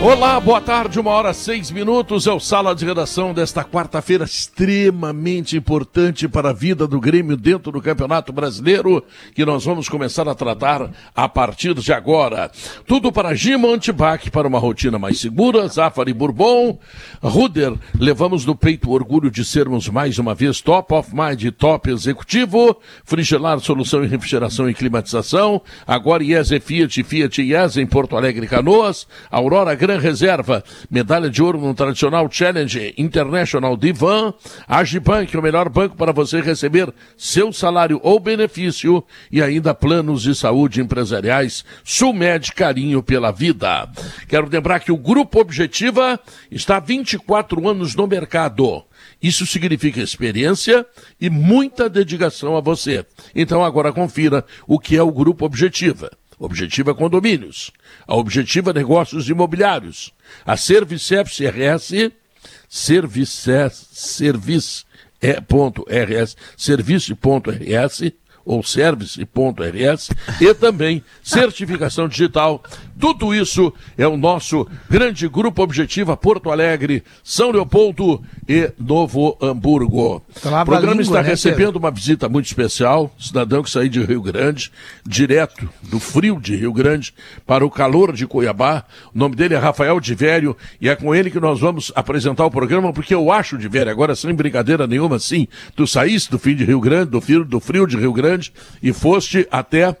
Olá, boa tarde, uma hora seis minutos. É o Sala de Redação desta quarta-feira, extremamente importante para a vida do Grêmio dentro do Campeonato Brasileiro, que nós vamos começar a tratar a partir de agora. Tudo para Gima Antibac, para uma rotina mais segura, Zafari Bourbon, Ruder, levamos no peito o orgulho de sermos mais uma vez top of mind top executivo, Frigelar, solução em refrigeração e climatização, agora IES Fiat, Fiat IES em Porto Alegre Canoas, Aurora Gran Reserva, medalha de ouro no tradicional Challenge International Divan, Agibank, o melhor banco para você receber seu salário ou benefício e ainda planos de saúde empresariais, Sulmed Carinho pela Vida. Quero lembrar que o Grupo Objetiva está há 24 anos no mercado. Isso significa experiência e muita dedicação a você. Então agora confira o que é o Grupo Objetiva. Objetiva Condomínios, a Objetiva Negócios Imobiliários, a Servicep CRS, Service, Service, é, ponto, RS, Service.rs, ou service.rs e também certificação digital. Tudo isso é o nosso grande grupo objetivo Porto Alegre, São Leopoldo e Novo Hamburgo. O programa língua, está né, recebendo Pedro? uma visita muito especial, cidadão que saiu de Rio Grande, direto do frio de Rio Grande para o calor de Cuiabá. O nome dele é Rafael Divério e é com ele que nós vamos apresentar o programa, porque eu acho, Divério, agora sem brincadeira nenhuma, sim, tu saíste do fim de Rio Grande, do frio, do frio de Rio Grande e foste até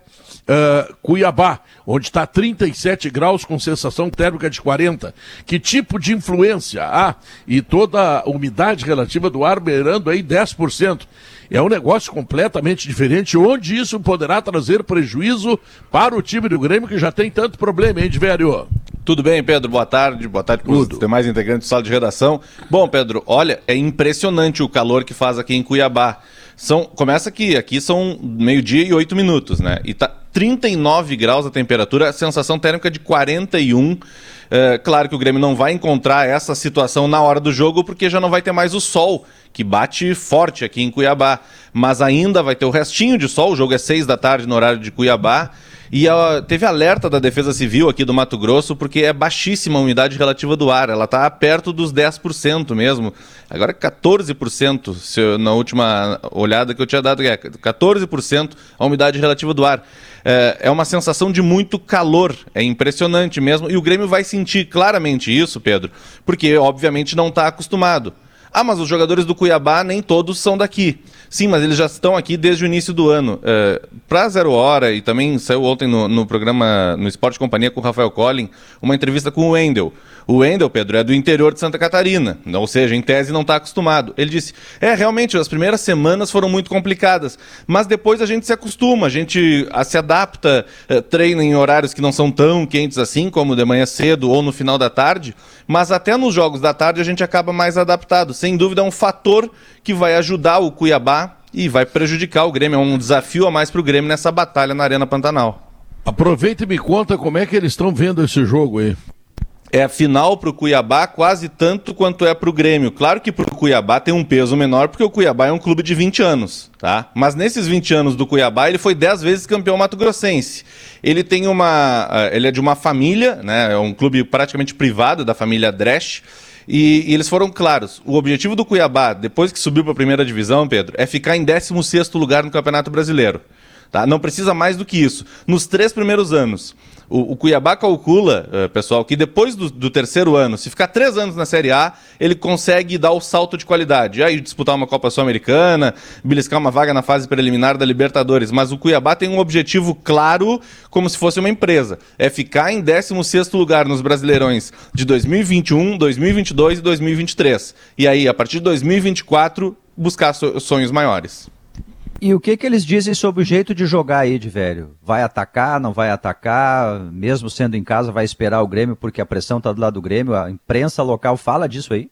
Uh, Cuiabá, onde está 37 graus com sensação térmica de 40. Que tipo de influência há? Ah, e toda a umidade relativa do ar beirando aí 10%. É um negócio completamente diferente, onde isso poderá trazer prejuízo para o time do Grêmio, que já tem tanto problema, hein, velho? Tudo bem, Pedro? Boa tarde. Boa tarde para os demais integrantes do sala de redação. Bom, Pedro, olha, é impressionante o calor que faz aqui em Cuiabá. São, começa aqui, aqui são meio-dia e oito minutos, né? E tá 39 graus a temperatura, sensação térmica de 41. É, claro que o Grêmio não vai encontrar essa situação na hora do jogo, porque já não vai ter mais o sol, que bate forte aqui em Cuiabá. Mas ainda vai ter o restinho de sol, o jogo é seis da tarde no horário de Cuiabá. E teve alerta da Defesa Civil aqui do Mato Grosso, porque é baixíssima a umidade relativa do ar. Ela está perto dos 10% mesmo. Agora 14%, se eu, na última olhada que eu tinha dado, é 14% a umidade relativa do ar. É, é uma sensação de muito calor. É impressionante mesmo. E o Grêmio vai sentir claramente isso, Pedro, porque obviamente não está acostumado. Ah, mas os jogadores do Cuiabá nem todos são daqui. Sim, mas eles já estão aqui desde o início do ano. É, Para Zero Hora, e também saiu ontem no, no, programa no Esporte Companhia com o Rafael Collin, uma entrevista com o Wendel. O Wendel, Pedro, é do interior de Santa Catarina, ou seja, em tese não está acostumado. Ele disse: é, realmente, as primeiras semanas foram muito complicadas, mas depois a gente se acostuma, a gente se adapta, é, treina em horários que não são tão quentes assim, como de manhã cedo ou no final da tarde, mas até nos jogos da tarde a gente acaba mais adaptado. Sem dúvida, é um fator que vai ajudar o Cuiabá e vai prejudicar o Grêmio. É um desafio a mais para o Grêmio nessa batalha na Arena Pantanal. Aproveita e me conta como é que eles estão vendo esse jogo aí é a final para o Cuiabá quase tanto quanto é para o Grêmio. Claro que para o Cuiabá tem um peso menor, porque o Cuiabá é um clube de 20 anos, tá? Mas nesses 20 anos do Cuiabá, ele foi 10 vezes campeão mato-grossense. Ele tem uma. Eh, ele é de uma família, né? É um clube praticamente privado da família Dresch. E, e, eles foram claros. O objetivo do Cuiabá, depois que subiu para a primeira divisão, Pedro, é ficar em 16 lugar no Campeonato Brasileiro. Tá? Não precisa mais do que isso. Nos três primeiros anos. O, o Cuiabá calcula, uh, pessoal, que depois do, do, terceiro ano, se ficar três anos na Série A, ele consegue dar o salto de qualidade. Aí disputar uma Copa Sul-Americana, beliscar uma vaga na fase preliminar da Libertadores. Mas o Cuiabá tem um objetivo claro, como se fosse uma empresa. É ficar em 16º lugar nos Brasileirões de 2021, 2022 e 2023. E aí, a partir de 2024, buscar sonhos maiores. E o que que eles dizem sobre o jeito de jogar aí de velho? Vai atacar, não vai atacar? Mesmo sendo em casa, vai esperar o Grêmio porque a pressão está do lado do Grêmio? A imprensa local fala disso aí?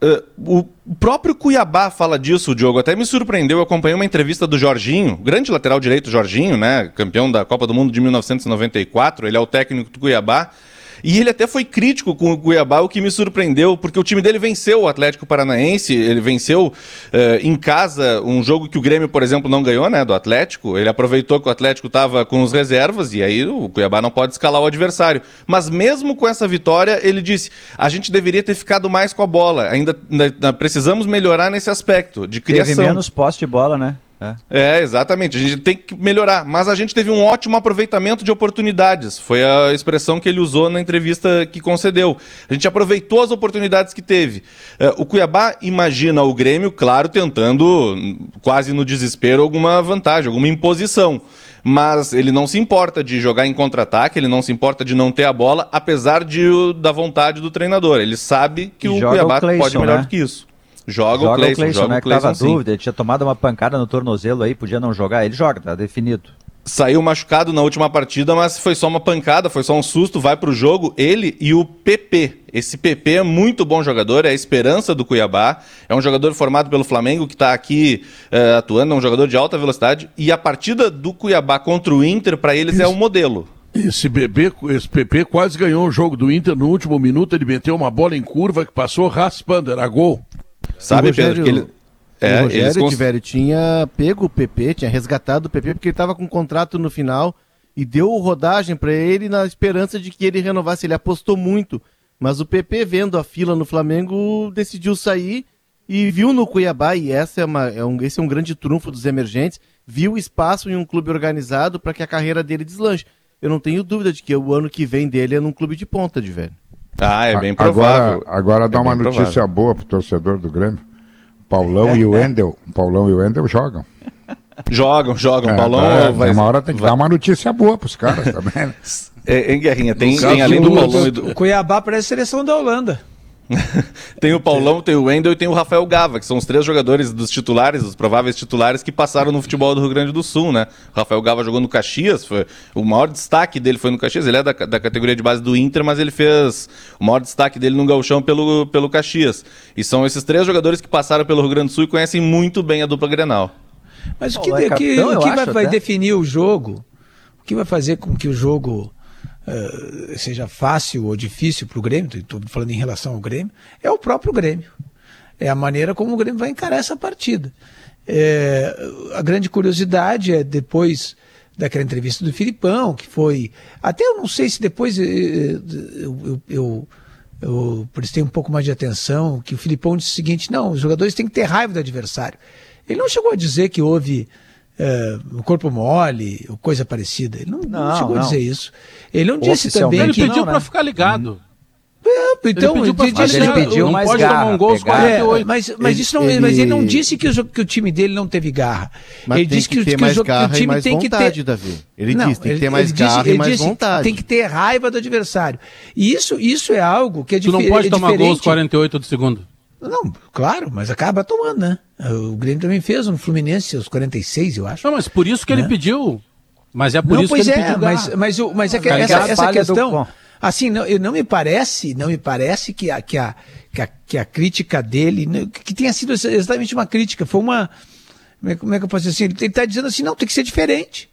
Uh, o próprio Cuiabá fala disso, Diogo. Até me surpreendeu. Eu acompanhei uma entrevista do Jorginho, grande lateral direito Jorginho, né? Campeão da Copa do Mundo de 1994. Ele é o técnico do Cuiabá. E ele até foi crítico com o Cuiabá, o que me surpreendeu, porque o time dele venceu o Atlético Paranaense, ele venceu uh, em casa um jogo que o Grêmio, por exemplo, não ganhou, né, do Atlético. Ele aproveitou que o Atlético estava com os reservas e aí o Cuiabá não pode escalar o adversário. Mas mesmo com essa vitória, ele disse: a gente deveria ter ficado mais com a bola. Ainda, ainda precisamos melhorar nesse aspecto de criação. Teve menos posse de bola, né? É. é. exatamente. A gente tem que melhorar. Mas a gente teve um ótimo aproveitamento de oportunidades. Foi a expressão que ele usou na entrevista que concedeu. A gente aproveitou as oportunidades que teve. É, o Cuiabá imagina o Grêmio, claro, tentando, quase no desespero, alguma vantagem, alguma imposição. Mas ele não se importa de jogar em contra-ataque, ele não se importa de não ter a bola, apesar de, da vontade do treinador. Ele sabe que e o Cuiabá o Clayson, pode melhor né? do que isso. Joga, joga o Cleison, Cleison joga né, o Cleison, tava sim. dúvida, ele tinha tomado uma pancada no tornozelo aí, podia não jogar, ele joga, tá definido. Saiu machucado na última partida, mas foi só uma pancada, foi só um susto, vai pro jogo, ele e o PP. Esse PP é muito bom jogador, é a esperança do Cuiabá, é um jogador formado pelo Flamengo que está aqui uh, atuando, é um jogador de alta velocidade, e a partida do Cuiabá contra o Inter, para eles, Isso. é um modelo. Esse bebê, esse PP quase ganhou o jogo do Inter no último minuto, ele meteu uma bola em curva que passou raspando, era gol. Sabe, Rogério, Pedro, que ele... É, o Rogério cons... Tiverio tinha pego o PP, tinha resgatado o PP, porque ele estava com um contrato no final e deu rodagem para ele na esperança de que ele renovasse. Ele apostou muito, mas o PP, vendo a fila no Flamengo, decidiu sair e viu no Cuiabá, e essa é uma, é um, esse é um grande trunfo dos emergentes, viu espaço em um clube organizado para que a carreira dele deslanche. Eu não tenho dúvida de que o ano que vem dele é num clube de ponta, de velho. Ah, é bem provável. Agora, agora é dá uma notícia provável. boa pro torcedor do Grêmio. Paulão e o Wendel, Paulão e o Wendel jogam. Jogam, jogam. É, Paulão é, vai... Uma hora tem que vai... dar uma notícia boa pros caras também. Né? é, em Guerrinha, tem, tem além do Paulão e do... O Cuiabá parece seleção da Holanda. tem o Paulão, tem o Wendel e tem o Rafael Gava, que são os três jogadores dos titulares, os prováveis titulares que passaram no futebol do Rio Grande do Sul, né? O Rafael Gava jogou no Caxias, foi, o maior destaque dele foi no Caxias, ele é da, da categoria de base do Inter, mas ele fez o maior destaque dele no gauchão pelo, pelo Caxias. E são esses três jogadores que passaram pelo Rio Grande do Sul e conhecem muito bem a dupla Grenal. Mas o que, é capitão, o que vai, vai definir o jogo, o que vai fazer com que o jogo uh, seja fácil ou difícil para o Grêmio, estou falando em relação ao Grêmio, é o próprio Grêmio. É a maneira como o Grêmio vai encarar essa partida. É, a grande curiosidade é depois daquela entrevista do Filipão, que foi. Até eu não sei se depois eh, eh, eu, eu, eu, eu, prestei um pouco mais de atenção, que o Filipão disse o seguinte: não, os jogadores têm que ter raiva do adversário. Ele não chegou a dizer que houve é, corpo mole, ou coisa parecida. Ele não, não, não chegou não. a dizer isso. Ele não disse também ele que... Ele pediu para né? ficar ligado. É, então, ele pediu, mas ele pediu não mais pode garra, tomar um gol aos 48. É, mas, mas, ele, isso não, ele... mas ele não disse que o, que o time dele não teve garra. Mas ele disse que, que, que, o, que o time tem vontade, que ter. Davi. Ele não, disse tem que ter mais garra disse, e mais vontade. Tem que ter raiva do adversário. E isso, isso é algo que é diferente. Tu não pode tomar gol aos 48 do segundo. Não, claro, mas acaba tomando, né? O Grêmio também fez no Fluminense aos 46, eu acho. Não, mas por isso que né? ele pediu. Mas é por não, isso que ele é, pediu. Mas, mas, mas é que essa, essa questão. Assim, não, não me parece, não me parece que a, que a, que a, que a crítica dele, que tenha sido exatamente uma crítica, foi uma. Como é, como é que eu posso dizer assim? Ele está dizendo assim, não, tem que ser diferente.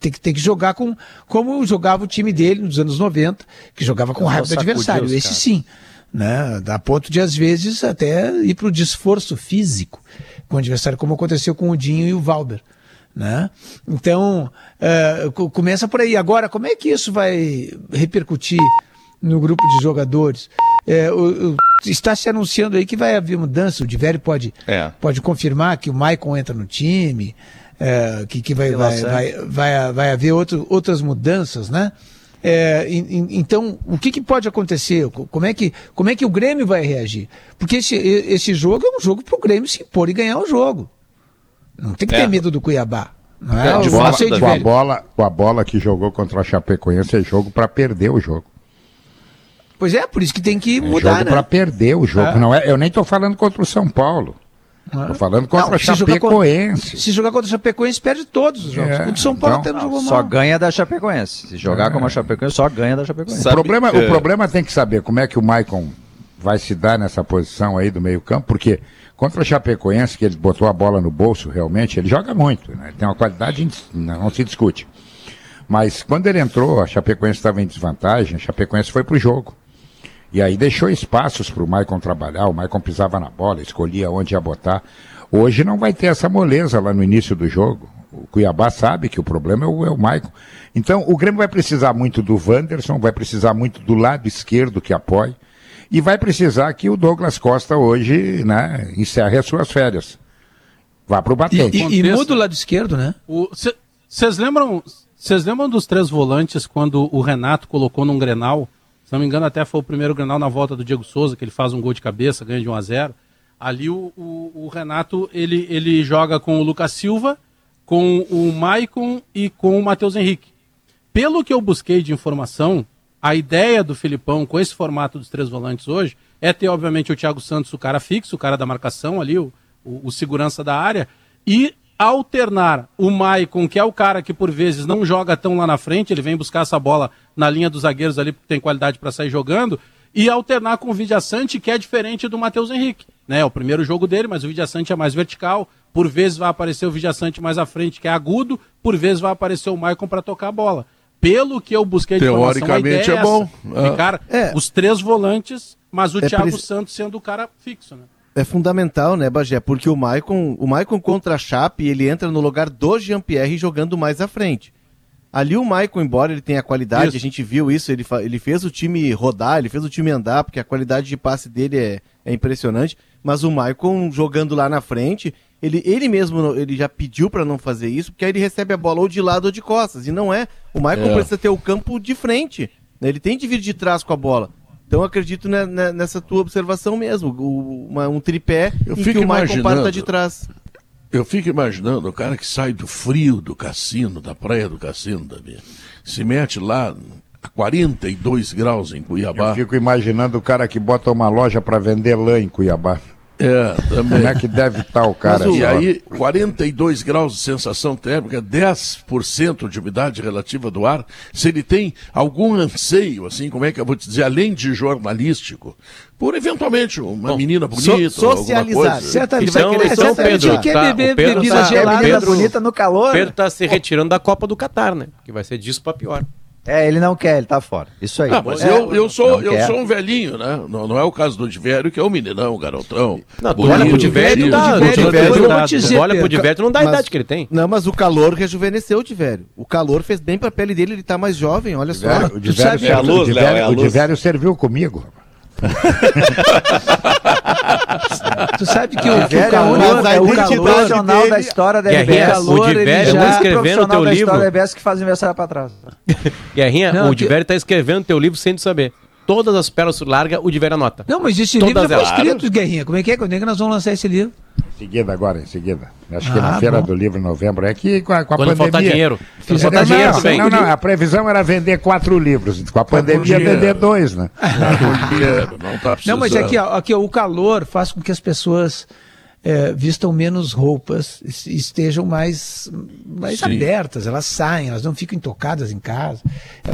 Tem que, tem que jogar com como jogava o time dele nos anos 90, que jogava com raiva do adversário. Esse cara. sim né? A ponto de, às vezes, até ir para o desforço físico com o adversário, como aconteceu com o Dinho e o Valber. Né? Então, uh, começa por aí. Agora, como é que isso vai repercutir no grupo de jogadores? É, o, o, está se anunciando aí que vai haver mudança. O Diverio pode, é. pode confirmar que o Maicon entra no time, é, que, que vai, vai, vai, vai, vai, haver outro, outras mudanças, né? É, então, o que, que, pode acontecer? Como é, que, como é que o Grêmio vai reagir? Porque esse, esse jogo é um jogo para o Grêmio se impor e ganhar o jogo. Não tem que ter é. medo do Cuiabá. Não é? é bola, com, a bola, com a bola que jogou contra a Chapecoense é jogo para perder o jogo. Pois é, por isso que tem que é mudar, jogo né? para perder o jogo. É. Não é, eu nem estou falando contra o São Paulo. Estou falando contra a Chapecoense. Se jogar contra a Chapecoense, perde todos os jogos. É, o São Paulo então, até não jogou mal. Só ganha da Chapecoense. Se jogar é. como a Chapecoense, só ganha da Chapecoense. O problema, o problema tem que saber como é que o Maicon vai se dar nessa posição aí do meio-campo, porque contra o Chapecoense, que ele botou a bola no bolso realmente, ele joga muito, né? Ele tem uma qualidade, não se discute. Mas quando ele entrou, a Chapecoense estava em desvantagem, a Chapecoense foi pro jogo. E aí deixou espaços para o Maicon trabalhar, o Maicon pisava na bola, escolhia onde ia botar. Hoje não vai ter essa moleza lá no início do jogo. O Cuiabá sabe que o problema é o, é o Maicon. Então o Grêmio vai precisar muito do Wanderson, vai precisar muito do lado esquerdo que apoie. E vai precisar que o Douglas Costa hoje né, encerre as suas férias. Vá para o batente. E, e, e muda o lado esquerdo, né? Vocês lembram, vocês lembram dos três volantes quando o Renato colocou num Grenal? Se não me engano, até foi o primeiro Grenal na volta do Diego Souza, que ele faz um gol de cabeça, ganha de 1 a 0 Ali o, o, o Renato ele, ele joga com o Lucas Silva, com o Maicon e com o Matheus Henrique. Pelo que eu busquei de informação, a ideia do Filipão com esse formato dos três volantes hoje é ter, obviamente, o Thiago Santos, o cara fixo, o cara da marcação ali, o, o, o segurança da área, e alternar o Maicon, que é o cara que por vezes não joga tão lá na frente, ele vem buscar essa bola na linha dos zagueiros ali, porque tem qualidade para sair jogando, e alternar com o Vidiaçante, que é diferente do Matheus Henrique. Né? É o primeiro jogo dele, mas o Vidiaçante é mais vertical, por vezes vai aparecer o Vidiaçante mais à frente, que é agudo, por vezes vai aparecer o Maicon para tocar a bola pelo que eu busquei de Teoricamente é bom. É cara, é. os três volantes, mas o é Thiago pre... Santos sendo o cara fixo, né? É fundamental, né, Bagé? Porque o Maicon, o Maicon contra a Chape, ele entra no lugar do Jean-Pierre jogando mais à frente. Ali o Maicon, embora ele tenha qualidade, isso. a gente viu isso, ele, ele fez o time rodar, ele fez o time andar, porque a qualidade de passe dele é, é impressionante, mas o Maicon jogando lá na frente, ele, ele mesmo ele já pediu para não fazer isso, porque aí ele recebe a bola ou de lado ou de costas. E não é. O Michael é. precisa ter o campo de frente. Né? Ele tem de vir de trás com a bola. Então eu acredito nessa tua observação mesmo. O, uma, um tripé eu em que o Michael parta de trás. Eu fico imaginando o cara que sai do frio do cassino, da praia do cassino, Davi, se mete lá a 42 graus em Cuiabá. Eu fico imaginando o cara que bota uma loja para vender lã em Cuiabá. É, também. Como é que deve estar o cara? e aí, 42 graus de sensação térmica, 10% de umidade relativa do ar. Se ele tem algum anseio, assim, como é que eu vou te dizer, além de jornalístico, por eventualmente uma Bom, menina bonita, so, socializar. Certamente então, vai querer, então, Pedro, quer tá, beber Pedro bebida tá, gelada, Pedro, bonita no calor. Pedro está se retirando da Copa do Catar, né? Que vai ser disso para pior. É, ele não quer, ele tá fora. Isso aí. Ah, mas é, eu, eu, sou, eu sou um velhinho, né? Não, não é o caso do Divério, que é um meninão, um garotão. Não, tu olha pro Divério, tá, olha pro Divério, não dá a idade que ele tem. Não, mas o calor rejuvenesceu o Divério. O calor fez bem pra pele dele, ele tá mais jovem, olha só. O Divério, é a luz, Léo, é a luz. O Divério serviu comigo. Tu sabe que o, que o calor é o calor profissional dele... da história da RBS. O Divério está escrevendo teu livro. da RBS que faz aniversário para trás. Guerrinha, Não, o Divério está escrevendo teu livro sem tu saber. Todas as pérolas larga, o Divério anota. Não, mas esse Todas livro já foi escrito, Guerrinha. Como é que é? Quando é que nós vamos lançar esse livro? Em seguida, agora, em seguida. Acho que na ah, Feira bom. do Livro, em novembro. É que com a, com a Quando pandemia... faltar dinheiro. Quando faltar dinheiro, não, não, não, a previsão era vender quatro livros. Com a pandemia, vender dois, né? não, tá não, mas aqui, ó, aqui ó, o calor faz com que as pessoas é, vistam menos roupas, estejam mais, mais abertas, elas saem, elas não ficam intocadas em casa.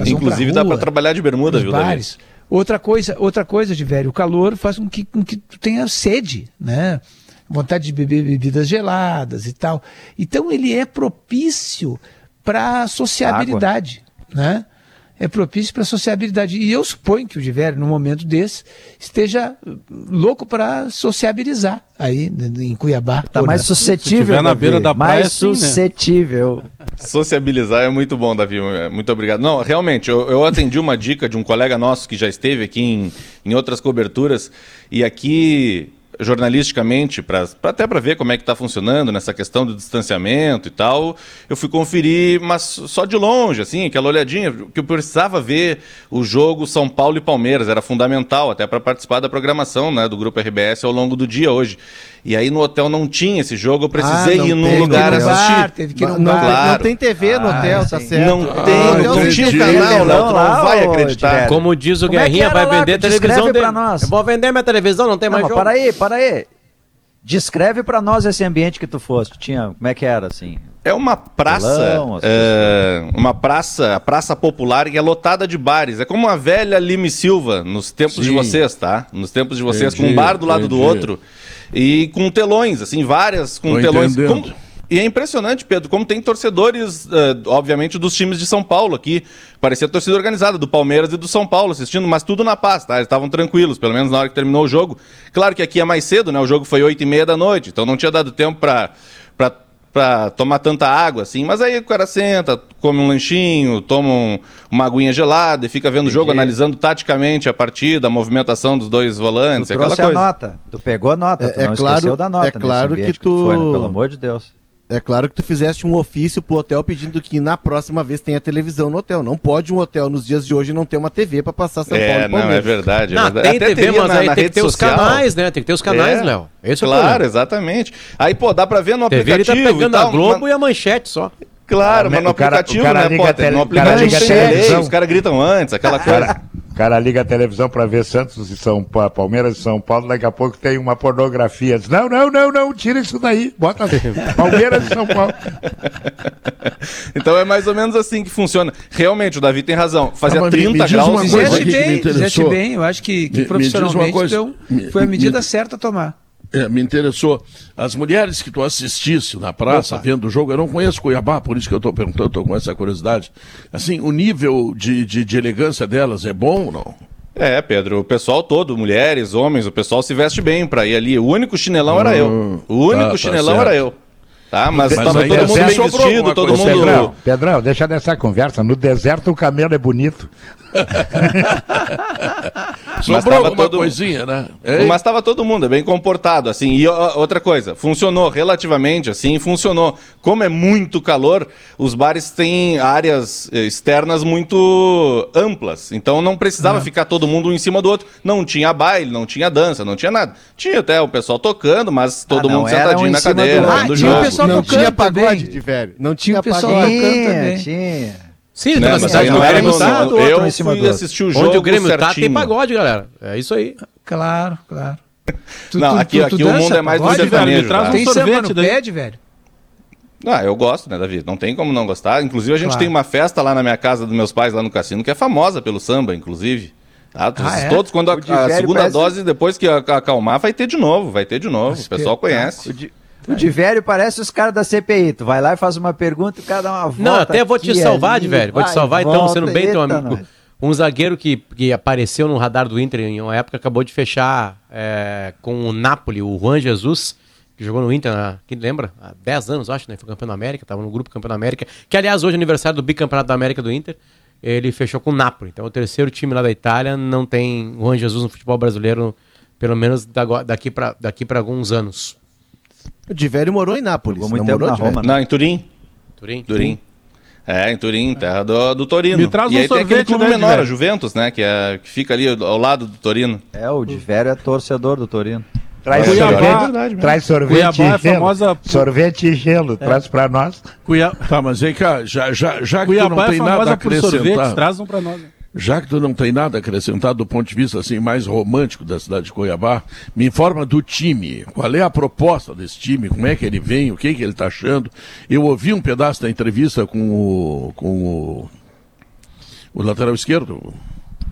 Inclusive rua, dá para trabalhar de bermuda, viu, bares. Outra coisa, outra coisa, de velho, o calor faz com que, com que tu tenha sede, né? Vontade de beber bebidas geladas e tal. Então ele é propício para sociabilidade, Água. né? é propício para sociabilidade. E eu suponho que o Diverio, num momento desse, esteja louco para sociabilizar aí em Cuiabá. Está mais suscetível. na beira da praia, mais sim, né? suscetível. Né? Sociabilizar é muito bom, Davi. Muito obrigado. Não, realmente, eu, eu atendi uma dica de um colega nosso que já esteve aqui em, em outras coberturas. E aqui jornalisticamente, pra, pra até para ver como é que está funcionando nessa questão do distanciamento e tal, eu fui conferir, mas só de longe, assim, aquela olhadinha, que eu precisava ver o jogo São Paulo e Palmeiras, era fundamental até para participar da programação né, do Grupo RBS ao longo do dia hoje. E aí no hotel não tinha esse jogo, eu precisei ah, ir num lugar assistir. Bar, teve que ir num não, bar. não tem TV no ah, hotel, tá certo. Não ah, tem, ah, não, não tinha canal, não, não vai acreditar. Como diz o Como é Guerrinha, é vai vender televisão dele. Eu vou vender minha televisão, não tem não, mais jogo. Para aí, para aí. Descreve para nós esse ambiente que tu foste. Tinha, como é que era assim? É uma praça, é, uma praça, praça popular que é lotada de bares. É como uma velha Lime Silva nos tempos Sim. de vocês, tá? Nos tempos de vocês, entendi, com um bar do lado entendi. do outro e com telões, assim, várias com Tô telões. Como, e é impressionante, Pedro, como tem torcedores, uh, obviamente, dos times de São Paulo aqui. Parecia torcida organizada, do Palmeiras e do São Paulo assistindo, mas tudo na paz, tá? Eles estavam tranquilos, pelo menos na hora que terminou o jogo. Claro que aqui é mais cedo, né? O jogo foi oito e meia da noite, então não tinha dado tempo para para tomar tanta água assim, mas aí o cara senta, come um lanchinho, toma um, uma aguinha gelada e fica vendo o jogo, analisando taticamente a partida, a movimentação dos dois volantes, tu aquela coisa. a nota, tu pegou a nota, é, tu é não claro, da nota. É claro que tu, que tu foi, né? pelo amor de Deus. É claro que tu fizeste um ofício pro hotel pedindo que na próxima vez tenha televisão no hotel. Não pode um hotel nos dias de hoje não ter uma TV para passar São é, Paulo e Palmeiras. Não, é verdade. É não, verdade. tem Até TV, mas na, aí na tem que ter social. os canais, né? Tem que ter os canais, é, Léo. Esse claro, é exatamente. Aí, pô, dá pra ver no TV aplicativo. Ele tá pegando tal, a Globo mas... e a manchete só. Claro, mas no aplicativo, o cara, o cara né, Potter? No aplicativo tem delay, os caras gritam antes, aquela coisa. O cara liga a televisão para ver Santos e São Paulo, Palmeiras e São Paulo, daqui a pouco tem uma pornografia. Diz, não, não, não, não, tira isso daí, bota Palmeiras e São Paulo. então é mais ou menos assim que funciona. Realmente, o Davi tem razão. Fazia ah, 30 me, graus. Fizeste bem, fizeste bem, eu acho que, que me, profissionalmente coisa, então, foi a medida certa a tomar. É, me interessou. As mulheres que tu assistisse na praça, Opa. vendo o jogo, eu não conheço Cuiabá, por isso que eu estou perguntando, estou com essa curiosidade. Assim, o nível de, de, de, elegância delas é bom ou não? É, Pedro, o pessoal todo, mulheres, homens, o pessoal se veste bem para ir ali. O único chinelão era eu. Hum, o único tá, tá chinelão era eu. Tá, mas estava todo mundo bem vestido, todo mundo. Pedrão, Pedrão, deixa dessa conversa. No deserto o camelo é bonito. Sobrou alguma todo... coisinha, né? Ei? Mas estava todo mundo bem comportado, assim. E outra coisa, funcionou relativamente, assim, funcionou. Como é muito calor, os bares têm áreas eh, externas muito amplas. Então não precisava ah. ficar todo mundo um em cima do outro. Não tinha baile, não tinha dança, não tinha nada. Tinha até o pessoal tocando, mas todo ah, mundo sentadinho um na cadeira. Do... Ah, tinha jogo. o pessoal não tocando tinha pagode de velho. Não tinha, tinha pagode. Tinha, também. Tinha. Sim, né, mas aí não era no, no, eu fui assistir o jogo Onde o Grêmio certinho. tá, tem pagode, galera. É isso aí. Claro, claro. Tu, não, tu, aqui, tu, aqui o mundo é mais do sertanejo. Traz tá? um tem sorvete no pede, velho. Ah, eu gosto, né, Davi? Não tem como não gostar. Inclusive, a gente claro. tem uma festa lá na minha casa dos meus pais, lá no cassino, que é famosa pelo samba, inclusive. Tá? Ah, é? Todos, quando a, a segunda parece... dose, depois que acalmar, vai ter de novo, vai ter de novo. o pessoal conhece. O de velho parece os caras da CPI. Tu vai lá e faz uma pergunta e o cara dá uma volta. Não, até vou te salvar, de velho. Vou te salvar, então, sendo bem teu amigo. Um zagueiro que, que apareceu no radar do Inter em uma época acabou de fechar é, com o Napoli, o Juan Jesus, que jogou no Inter, quem lembra? Há 10 anos, acho, né? Foi campeão da América, estava no grupo campeão da América, que aliás hoje é aniversário do bicampeonato da América do Inter. Ele fechou com o Napoli. Então, o terceiro time lá da Itália não tem Juan Jesus no futebol brasileiro, pelo menos daqui para daqui alguns anos. O de velho morou em Nápoles. Jogou muito tempo na Roma. Né? Não, em Turim. Turim. Turim. É, em Turim, terra do, do Torino. Me traz e um aí sorvete, tem aquele clube menor, a Juventus, né? Que, é, que fica ali ao lado do Torino. É, o de velho é torcedor do Torino. Traz Cuiabá, sorvete, é traz sorvete Cuiabá e gelo. Famosa... Sorvete e gelo, é. traz pra nós. Cuiabá... Tá, mas aí, cá, já, já, já que tu não tem é nada a acrescentar... Sorvete, traz um pra nós. Né? Já que tu não tem nada acrescentado do ponto de vista assim mais romântico da cidade de Cuiabá, me informa do time. Qual é a proposta desse time? Como é que ele vem? O que, que ele está achando? Eu ouvi um pedaço da entrevista com o, com o, o lateral esquerdo,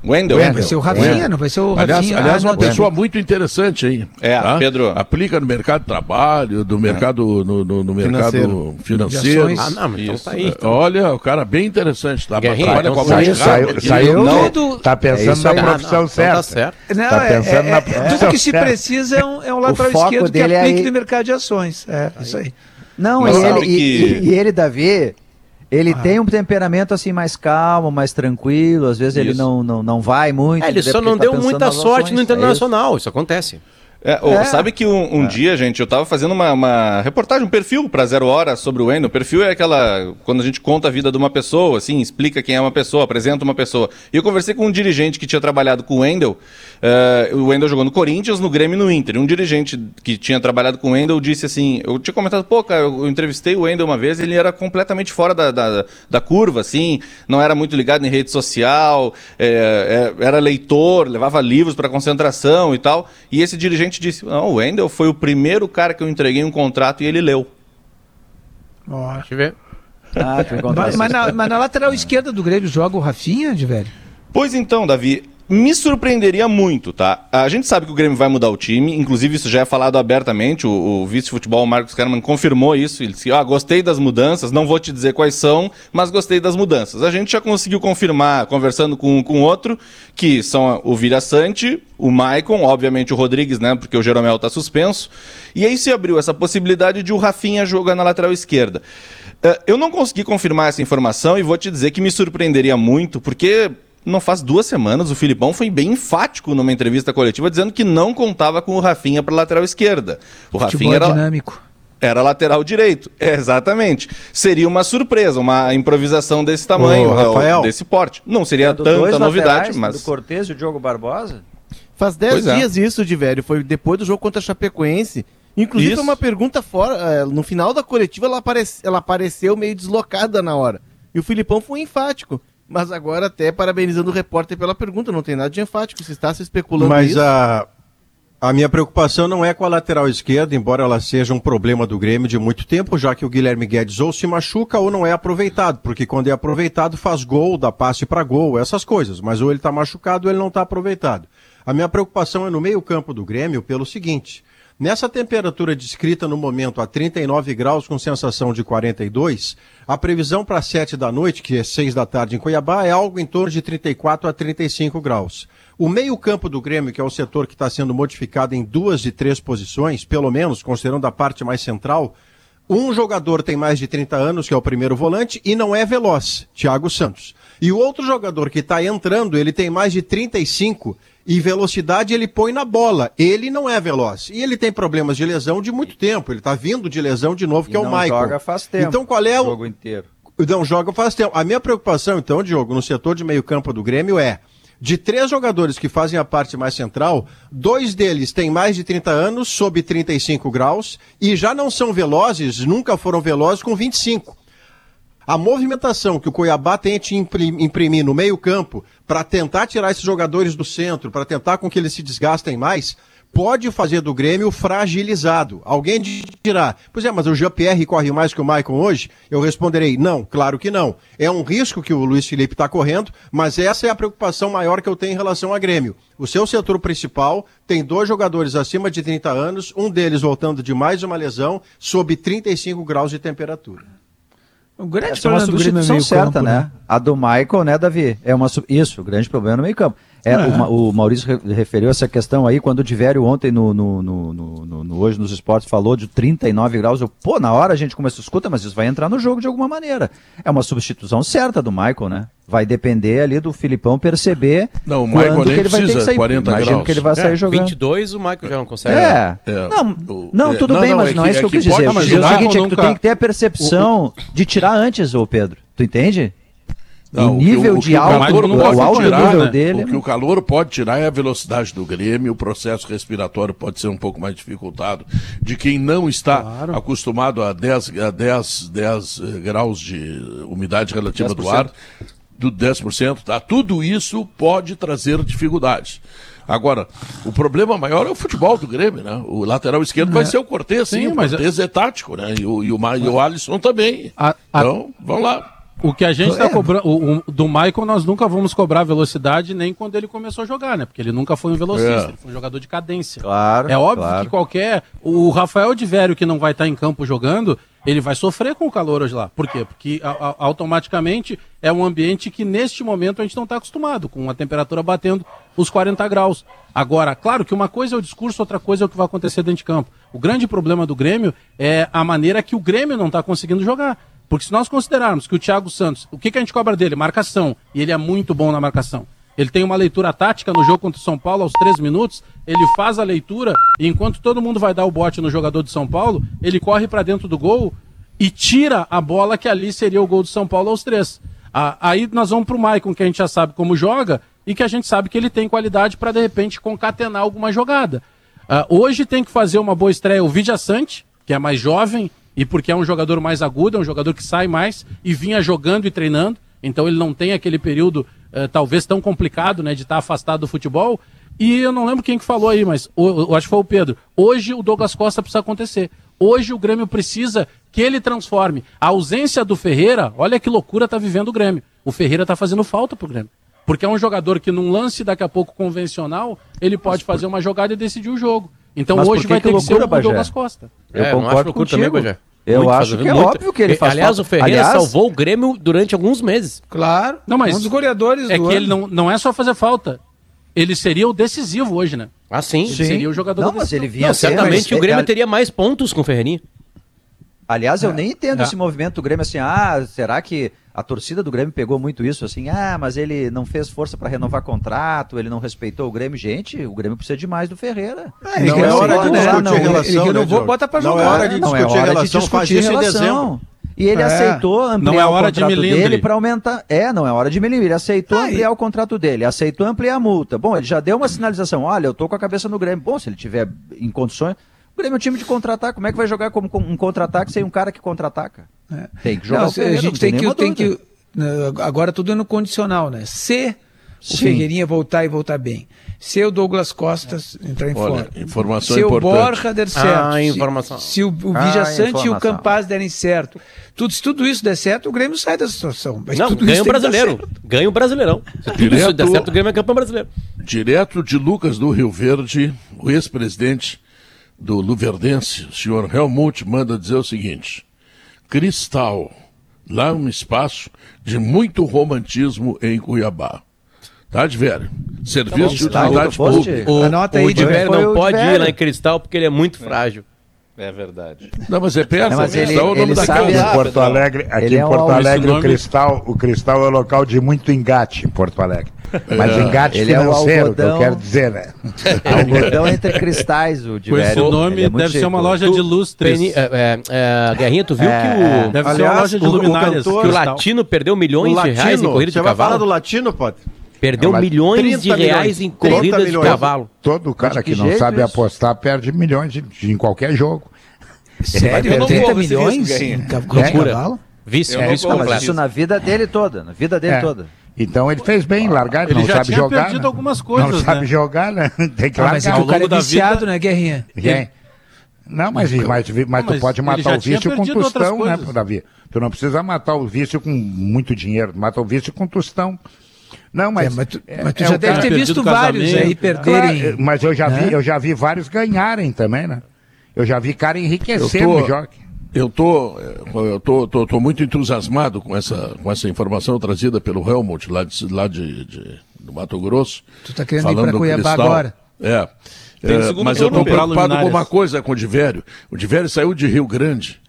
Wendel. Wendel. Vai ser o Rafinha, não vai ser o Rafinha. Aliás, aliás ah, uma pessoa muito interessante aí. É, tá? Pedro. Aplica no mercado de trabalho, do mercado, no, no, no mercado financeiro. financeiro. Ah, não, então tá aí. Então. Olha, o cara bem interessante. Tá? Guerrinha, Olha então saiu, saiu, saiu não, tudo, tá pensando é na profissão ah, não, certa. Tá certo. Não, tá é, pensando é, na profissão Tudo que se precisa é um, é um lateral esquerdo que aplique no mercado de ações. É, isso aí. Não, e ele, e ele, Davi, ele ah. tem um temperamento assim mais calmo, mais tranquilo, às vezes isso. ele não, não, não vai muito. É, ele só não tá deu muita sorte no é Internacional, é isso. isso acontece. É, é. Sabe que um, um é. dia, gente, eu estava fazendo uma, uma, reportagem, um perfil para Zero Hora sobre o Wendel. O perfil é aquela. Quando a gente conta a vida de uma pessoa, assim, explica quem é uma pessoa, apresenta uma pessoa. E eu conversei com um dirigente que tinha trabalhado com o Wendel. Uh, o Wendel jogou no Corinthians, no Grêmio e no Inter. Um dirigente que tinha trabalhado com o Wendel disse assim: Eu tinha comentado, pô, cara, eu entrevistei o Wendel uma vez, ele era completamente fora da, da, da curva, assim, não era muito ligado em rede social, é, é, era leitor, levava livros para concentração e tal. E esse dirigente disse: Não, o Wendel foi o primeiro cara que eu entreguei um contrato e ele leu. Ó. Deixa eu ver. Ah, mas, mas, na, mas na lateral esquerda do Grêmio joga o Rafinha, de velho? Pois então, Davi, me surpreenderia muito, tá? A gente sabe que o Grêmio vai mudar o time, inclusive isso já é falado abertamente, o, o vice-futebol Marcos Kerman confirmou isso, ele disse, ah, gostei das mudanças, não vou te dizer quais são, mas gostei das mudanças. A gente já conseguiu confirmar, conversando com com outro, que são o Vira Sante, o Maicon, obviamente o Rodrigues, né, porque o Jeromel tá suspenso, e aí se abriu essa possibilidade de o Rafinha jogar na lateral esquerda. Uh, eu não consegui confirmar essa informação e vou te dizer que me surpreenderia muito, porque não faz duas semanas, o Filipão foi bem enfático numa entrevista coletiva dizendo que não contava com o Rafinha para lateral esquerda. O Rafinha era dinâmico. Era lateral direito. exatamente. Seria uma surpresa, uma improvisação desse tamanho, Ô, Rafael, desse porte. Não seria é tanta novidade, mas. Do Cortez e o Diogo Barbosa? Faz 10 é. dias é. isso, de velho. Foi depois do jogo contra a Chapecoense. Inclusive, foi uma pergunta fora. Eh, no final da coletiva, ela, aparece, ela apareceu meio deslocada na hora. E o Filipão foi enfático. Mas agora até parabenizando o repórter pela pergunta, não tem nada de enfático, se está se especulando Mas isso. a, a minha preocupação não é com a lateral esquerda, embora ela seja um problema do Grêmio de muito tempo, já que o Guilherme Guedes ou se machuca ou não é aproveitado, porque quando é aproveitado faz gol, dá passe para gol, essas coisas, mas ou ele está machucado ou ele não está aproveitado. A minha preocupação é no meio campo do Grêmio pelo seguinte, Nessa temperatura descrita no momento a 39 graus com sensação de 42, a previsão para 7 da noite, que é 6 da tarde em Cuiabá, é algo em torno de 34 a 35 graus. O meio-campo do Grêmio, que é o setor que está sendo modificado em duas de três posições, pelo menos considerando a parte mais central, um jogador tem mais de 30 anos, que é o primeiro volante, e não é veloz, Thiago Santos. E o outro jogador que está entrando, ele tem mais de 35 e velocidade ele põe na bola. Ele não é veloz. E ele tem problemas de lesão de muito tempo. Ele está vindo de lesão de novo, que e é o Michael. joga faz tempo. Então qual é o... jogo inteiro. Não joga faz tempo. A minha preocupação, então, Diogo, no setor de meio campo do Grêmio é de três jogadores que fazem a parte mais central, dois deles têm mais de 30 anos, sob 35 graus, e já não são velozes, nunca foram velozes com 25. A movimentação que o Cuiabá que imprimir no meio-campo para tentar tirar esses jogadores do centro, para tentar com que eles se desgastem mais, pode fazer do Grêmio fragilizado. Alguém dirá, pois é, mas o Jean-Pierre corre mais que o Maicon hoje? Eu responderei, não, claro que não. É um risco que o Luiz Felipe está correndo, mas essa é a preocupação maior que eu tenho em relação a Grêmio. O seu setor principal tem dois jogadores acima de 30 anos, um deles voltando de mais uma lesão, sob 35 graus de temperatura. O grande Essa problema é uma substituição certa, campo, né? né? A do Michael, né, Davi? É uma isso, o grande problema no meio campo. É, é. O, o, Maurício referiu essa questão aí, quando o Divério ontem no, no, no, no, Hoje nos Esportes falou de 39 graus. Eu, pô, na hora a gente começou a escuta, mas isso vai entrar no jogo de alguma maneira. É uma substituição certa do Michael, né? Vai depender ali do Filipão perceber não, o Michael quando que ele vai ter que sair. 40 Imagino graus. que ele vai sair é, jogando. 22 o Michael já não consegue. É. é. Não, não, tudo bem, mas é não é isso que, eu quis dizer. Eu quis dizer o seguinte, é que tu tem que ter a percepção de tirar antes, ô Pedro. Tu entende? Não, o nível o de alto, o, o alto tirar, nível né? dele. O que o calor pode tirar é a velocidade do Grêmio, o processo respiratório pode ser um pouco mais dificultado. De quem não está claro. acostumado a 10, a 10, 10 eh, graus de umidade relativa 10%. do ar, do 10%, tá? Tudo isso pode trazer dificuldades. Agora, o problema maior é o futebol do Grêmio, né? O lateral esquerdo é. vai ser o Cortez, sim, sim o Cortez é... é tático, né? E o, e o, e o Alisson também. A, a... Então, vamos lá. O que a gente está é. cobrando, o, o, do Michael nós nunca vamos cobrar velocidade nem quando ele começou a jogar, né? Porque ele nunca foi um velocista, é. ele foi um jogador de cadência. Claro. É óbvio claro. que qualquer. O Rafael de Vério que não vai estar tá em campo jogando, ele vai sofrer com o calor hoje lá. Por quê? Porque a, a, automaticamente é um ambiente que neste momento a gente não está acostumado, com a temperatura batendo os 40 graus. Agora, claro que uma coisa é o discurso, outra coisa é o que vai acontecer dentro de campo. O grande problema do Grêmio é a maneira que o Grêmio não está conseguindo jogar. Porque se nós considerarmos que o Thiago Santos, o que, que a gente cobra dele? Marcação. E ele é muito bom na marcação. Ele tem uma leitura tática no jogo contra o São Paulo aos três minutos. Ele faz a leitura e enquanto todo mundo vai dar o bote no jogador de São Paulo, ele corre para dentro do gol e tira a bola que ali seria o gol do São Paulo aos três. Ah, aí nós vamos para o Maicon, que a gente já sabe como joga e que a gente sabe que ele tem qualidade para de repente concatenar alguma jogada. Ah, hoje tem que fazer uma boa estreia o Vidia Sante, que é mais jovem, e porque é um jogador mais agudo, é um jogador que sai mais e vinha jogando e treinando, então ele não tem aquele período uh, talvez tão complicado né, de estar tá afastado do futebol. E eu não lembro quem que falou aí, mas eu acho que foi o Pedro. Hoje o Douglas Costa precisa acontecer. Hoje o Grêmio precisa que ele transforme. A ausência do Ferreira, olha que loucura tá vivendo o Grêmio. O Ferreira tá fazendo falta pro Grêmio. Porque é um jogador que num lance daqui a pouco convencional, ele pode fazer uma jogada e decidir o jogo. Então Mas hoje vai ter que, loucura, ser o Bagé? Douglas Costa. Eu É, concordo não contigo. também, Bagé. Eu Muito, acho que é muito. óbvio que ele faz Aliás, falta. o Ferreira Aliás- salvou o Grêmio durante alguns meses. Claro. Não, mas um dos goleadores É do que ano. ele não, não é só fazer falta. Ele seria o decisivo hoje, né? Ah, sim. Ele seria o jogador Não, mas ele vinha Não, certamente mas- o Grêmio é- teria mais pontos com o Ferreirinha. Aliás, eu nem entendo É. esse movimento do Grêmio assim, ah, será que a torcida do Grêmio pegou muito isso assim, ah, mas ele não fez força para renovar contrato, ele não respeitou o Grêmio. Gente, o Grêmio precisa demais do Ferreira. Ele Não é renovou, hora de né? discutir Não, relação, Ele né, Diogo? bota pra Não é jogar. hora de né? não é discutir hora relação, de faz discutir isso em relação. dezembro. E ele É. aceitou ampliar Não é hora o de contrato melindre. dele para aumentar. É, não é hora de melindre. Ele aceitou Ah, ampliar o contrato dele, aceitou ampliar a multa. Bom, ele já deu uma sinalização. Olha, eu tô com a cabeça no Grêmio. Bom, se ele tiver em condições, o Grêmio é um time de contra-ataque. Como é que vai jogar como com- um contra-ataque sem um cara que contra-ataca? Tem que jogar Não, o Ferreira, a não gente tem que, nenhuma tem que. Agora tudo é no condicional, né? Se o Sim. Ferreirinha voltar e voltar bem. Se o Douglas Costas entrar em Olha, forma. informação Se o importante. Borja der certo. Ah, se- informação. Se, o, o Ah, Vija Sante e o. Campaz derem certo. Tudo, se tudo isso der certo, o Grêmio sai dessa situação. Mas Não, tudo ganha isso o tem que brasileiro. Ganha o brasileirão. Se tudo isso Direto- der certo, o Grêmio é campeão brasileiro. Direto de Lucas do Rio Verde, o ex-presidente do Luverdense, o senhor Helmut, manda dizer o seguinte: Cristal, lá é um espaço de muito romantismo em Cuiabá. Tá, de velho? Serviço de Tá, utilidade foste? pública. O, Anota o aí, Diverio foi não o pode ir lá em Cristal porque ele é muito frágil. É verdade. Não, mas é perto, Não, mas ele- Cristal é o nome ele sabe- casa. Em Porto Alegre, aqui Ele em é um Porto alvo, Alegre, esse o cristal, o cristal é local de muito engate em Porto Alegre. Mas engate Ele é o financeiro, que eu algodão. quero dizer, né? Algodão entre cristais, o Com esse nome, é deve ser uma loja de lustres. Peni- é, é, é, Guerrinha, tu viu É. que o, Deve ser uma Aliás, loja de o- o luminárias. cantor- que o. Latino perdeu milhões de reais em latino, corrida você de vai falar do cavalo? latino, pode? Perdeu milhões 30 de reais milhões, em 30 corridas de cavalo. Todo cara de que que não sabe isso? apostar perde milhões de, de- em qualquer jogo. Sério? Eu não 30 corro esse milhões? de Loucura. cavalo? Não, mas completo. isso na vida dele toda, na vida dele É. toda. Então ele fez bem, largar, ele Ele não já sabe tinha jogar. perdido né? algumas coisas, Não né? sabe jogar, né? Tem que Ah, mas é largar. que o cara é longo da viciado, vida- né, Guerrinha? Quem? Não, mas, mas, mas, Não, tu mas pode matar o vício com tostão, né. Davi? Tu não precisa matar o vício com muito dinheiro, tu mata o vício com tostão. Não, mas. É, mas tu, é- mas tu é já deve ter visto vários aí perderem. Claro, mas eu já, né? vi, eu já vi vários ganharem também, né? Eu já vi cara enriquecer tô- no jockey. Eu tô, eh, eu tô, tô, tô muito entusiasmado com essa, com essa informação trazida pelo Helmut, lá, de, lá de, de- do Mato Grosso. Tu tá querendo ir do Cuiabá Cristal. agora? É. Tem É, mas eu Pedro. preocupado com uma coisa com o Divério. O Divério saiu de Rio Grande,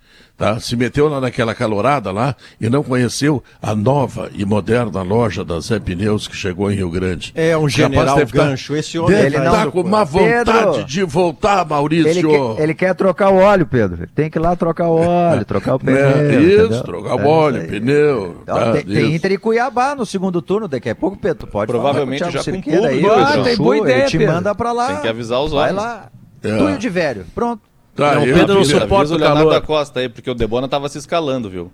tá? Se meteu lá naquela calorada lá e não conheceu a nova e moderna loja da Zé Pneus que chegou em Rio Grande. É um general deve tá- gancho. Esse homem Deve Ele estar não- com uma vontade Pedro. de voltar, Maurício. Ele quer, ele quer trocar o óleo, Pedro. Ele tem que ir lá trocar o óleo, trocar o pneu. É, isso, entendeu? trocar É, o óleo, isso aí. pneu. Então, tá, tem, tem. Inter e Cuiabá no segundo turno, daqui a pouco, Pedro, pode Provavelmente falar com o já com aí, público, o Pedro. tem boa ideia, ele te Pedro. manda pra lá. Tem que avisar os Vai homens. lá. É. Tu e o de velho, pronto. Tá, Não, eu- Pedro não suporta o o Leonardo calor. da Costa aí, porque o Debona tava se escalando, viu?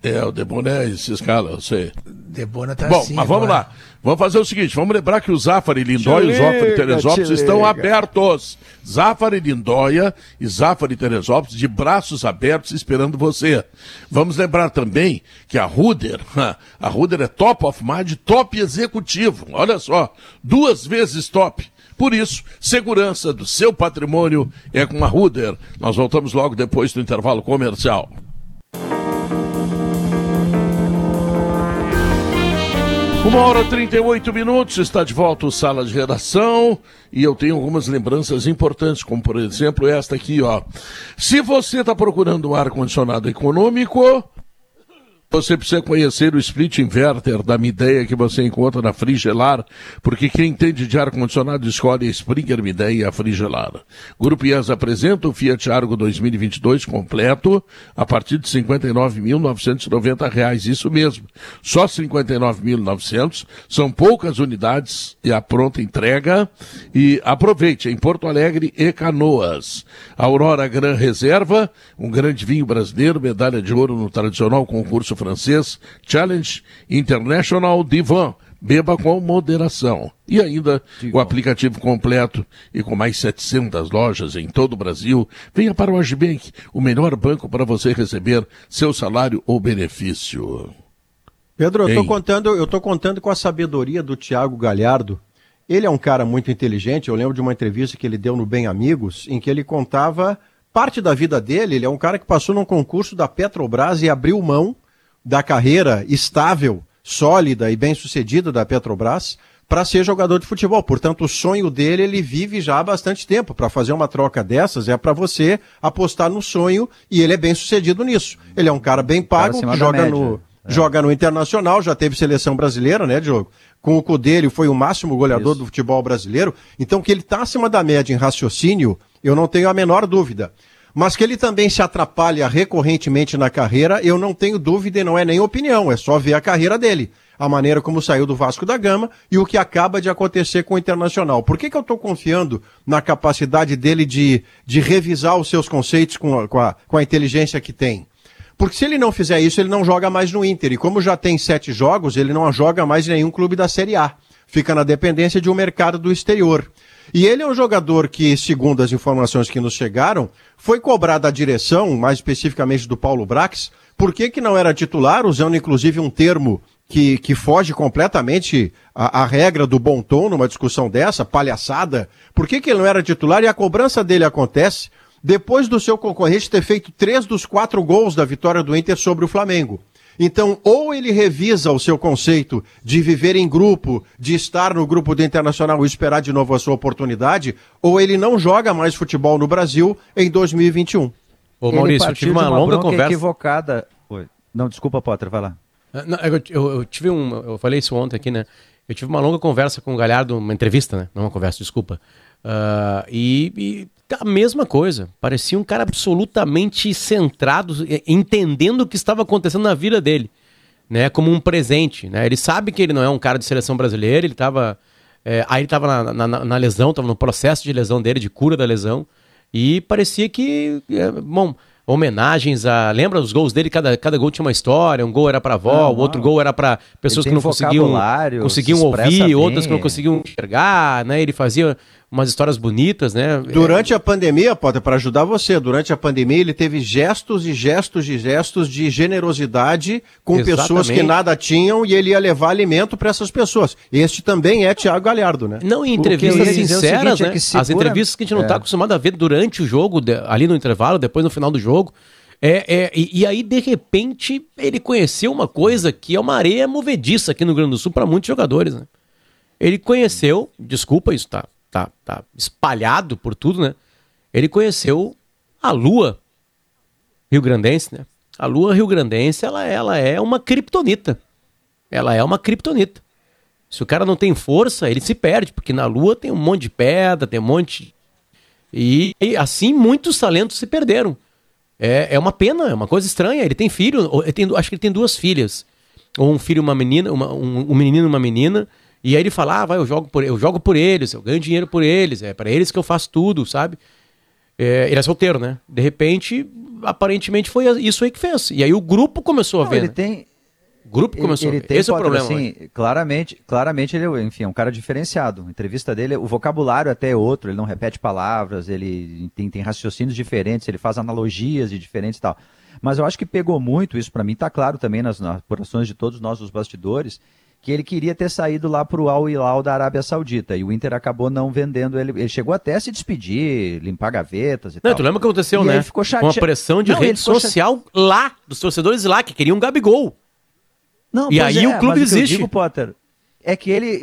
É, o Deboné se escala, eu sei. Debona tá Bom, assim. mas vamos agora. lá. Vamos fazer o seguinte, vamos lembrar que o Zafari Lindóia e o Zafari Teresópolis te estão liga. abertos. Zafari Lindóia e Zafari Teresópolis de braços abertos esperando você. Vamos lembrar também que a Ruder, a Ruder é top of mind, top executivo. Olha só, duas vezes top. Por isso, segurança do seu patrimônio é com a Ruder. Nós voltamos logo depois do intervalo comercial. Uma hora e 38 minutos, está de volta o Sala de Redação e eu tenho algumas lembranças importantes, como por exemplo esta aqui, ó. Se você está procurando um ar-condicionado econômico, você precisa conhecer o split inverter da Mideia que você encontra na Frigelar, porque quem entende de ar-condicionado escolhe a Springer Mideia e a Frigelar. Grupo IES apresenta o Fiat Argo 2022 completo a partir de 59.990 reais, isso mesmo. Só 59.900, são poucas unidades e a pronta entrega. E aproveite em Porto Alegre e Canoas. Aurora Gran Reserva, um grande vinho brasileiro, medalha de ouro no tradicional concurso francês Challenge International Divan. Beba com moderação. E ainda o aplicativo completo e com mais 700 lojas em todo o Brasil, venha para o Agibank, o melhor banco para você receber seu salário ou benefício. Pedro, eu estou contando, eu tô contando com a sabedoria do Tiago Galhardo. Ele é um cara muito inteligente. Eu lembro de uma entrevista que ele deu no Bem Amigos, em que ele contava parte da vida dele. Ele é um cara que passou num concurso da Petrobras e abriu mão da carreira estável, sólida e bem-sucedida da Petrobras para ser jogador de futebol. Portanto, o sonho dele ele vive já há bastante tempo. Para fazer uma troca dessas é para você apostar no sonho e ele é bem sucedido nisso. Ele é um cara bem pago, que joga no é. Joga no Internacional, já teve seleção brasileira, né, Diogo? Com o Cudê, foi o máximo goleador Isso. do futebol brasileiro. Então, que ele está acima da média em raciocínio, eu não tenho a menor dúvida. Mas que ele também se atrapalha recorrentemente na carreira, eu não tenho dúvida e não é nem opinião, é só ver a carreira dele. A maneira como saiu do Vasco da Gama e o que acaba de acontecer com o Internacional. Por que, que eu estou confiando na capacidade dele de, de revisar os seus conceitos com a, com a, com a inteligência que tem? Porque se ele não fizer isso, ele não joga mais no Inter. E como já tem sete jogos, ele não joga mais em nenhum clube da Série A. Fica na dependência de um mercado do exterior. E ele é um jogador que, segundo as informações que nos chegaram, foi cobrado da direção, mais especificamente do Paulo Brax, por que, que não era titular, usando inclusive um termo que, que foge completamente à, regra do bom tom numa discussão dessa, palhaçada. Por que, que ele não era titular e a cobrança dele acontece depois do seu concorrente ter feito três dos quatro gols da vitória do Inter sobre o Flamengo. Então, ou ele revisa o seu conceito de viver em grupo, de estar no grupo do Internacional e esperar de novo a sua oportunidade, ou ele não joga mais futebol no Brasil em 2021. Ô Maurício, eu tive uma, uma longa conversa. equivocada. Oi. Não, desculpa, Potter, vai lá. Ah, não, eu, eu, eu, tive um. Eu falei isso ontem aqui, né? Eu tive uma longa conversa com o Galhardo, uma entrevista, né? Não uma conversa, desculpa. Uh, e, e a mesma coisa. Parecia um cara absolutamente centrado, entendendo o que estava acontecendo na vida dele, né? Como um presente, né? Ele sabe que ele não é um cara de seleção brasileira, ele estava... É, aí ele estava na, na, na, lesão, estava no processo de lesão dele, de cura da lesão, e parecia que... É, bom, homenagens a. Lembra os gols dele? Cada, cada gol tinha uma história. Um gol era para avó, não, o outro gol era para pessoas que não conseguiam, conseguiam ouvir, bem. outras que não conseguiam enxergar, né? Ele fazia umas histórias bonitas, né? Durante a pandemia, Potter, para ajudar você, durante a pandemia ele teve gestos e gestos e gestos de generosidade com Exatamente. pessoas que nada tinham e ele ia levar alimento para essas pessoas. Este também é Tiago Galhardo, né? Não, em entrevistas sinceras, né? É segura... As entrevistas que a gente não está é. acostumado a ver durante o jogo, ali no intervalo, depois no final do jogo. É, é, e, e, aí, de repente, ele conheceu uma coisa que é uma areia movediça aqui no Rio Grande do Sul para muitos jogadores, né? Ele conheceu, desculpa, isso tá tá, tá espalhado por tudo, né? Ele conheceu a Lua rio-grandense, né? A Lua rio-grandense, ela, ela é uma criptonita. Ela é uma criptonita. Se o cara não tem força, ele se perde, porque na Lua tem um monte de pedra, tem um monte. E, e assim muitos talentos se perderam. É, é uma pena, é uma coisa estranha. Ele tem filho, ele tem, acho que ele tem duas filhas. Ou um filho e uma menina, uma, um, um menino e uma menina. E aí ele fala, ah, vai, eu jogo por, eu jogo por eles, eu ganho dinheiro por eles, é para eles que eu faço tudo, sabe? É, ele é solteiro, né? De repente, aparentemente foi isso aí que fez. E aí o grupo começou Não, a ver. Ele né? tem. O grupo começou ele, ele a ver. Esse é o problema. Assim, claramente, claramente ele, é, enfim, é um cara diferenciado. A entrevista dele, o vocabulário até é outro, ele não repete palavras, ele tem, tem raciocínios diferentes, ele faz analogias de diferentes e tal. Mas eu acho que pegou muito, isso para mim tá claro também nas, nas apurações de todos nós, os bastidores, que ele queria ter saído lá para o Al Hilal da Arábia Saudita e o Inter acabou não vendendo ele. Ele chegou até a se despedir, limpar gavetas e não, tal. Tu lembra o que aconteceu, e né? ficou chate... Com a pressão de não, rede social chate... lá, dos torcedores lá, que queriam um Gabigol. Não, e aí é, o clube existe. O digo, Potter, é que ele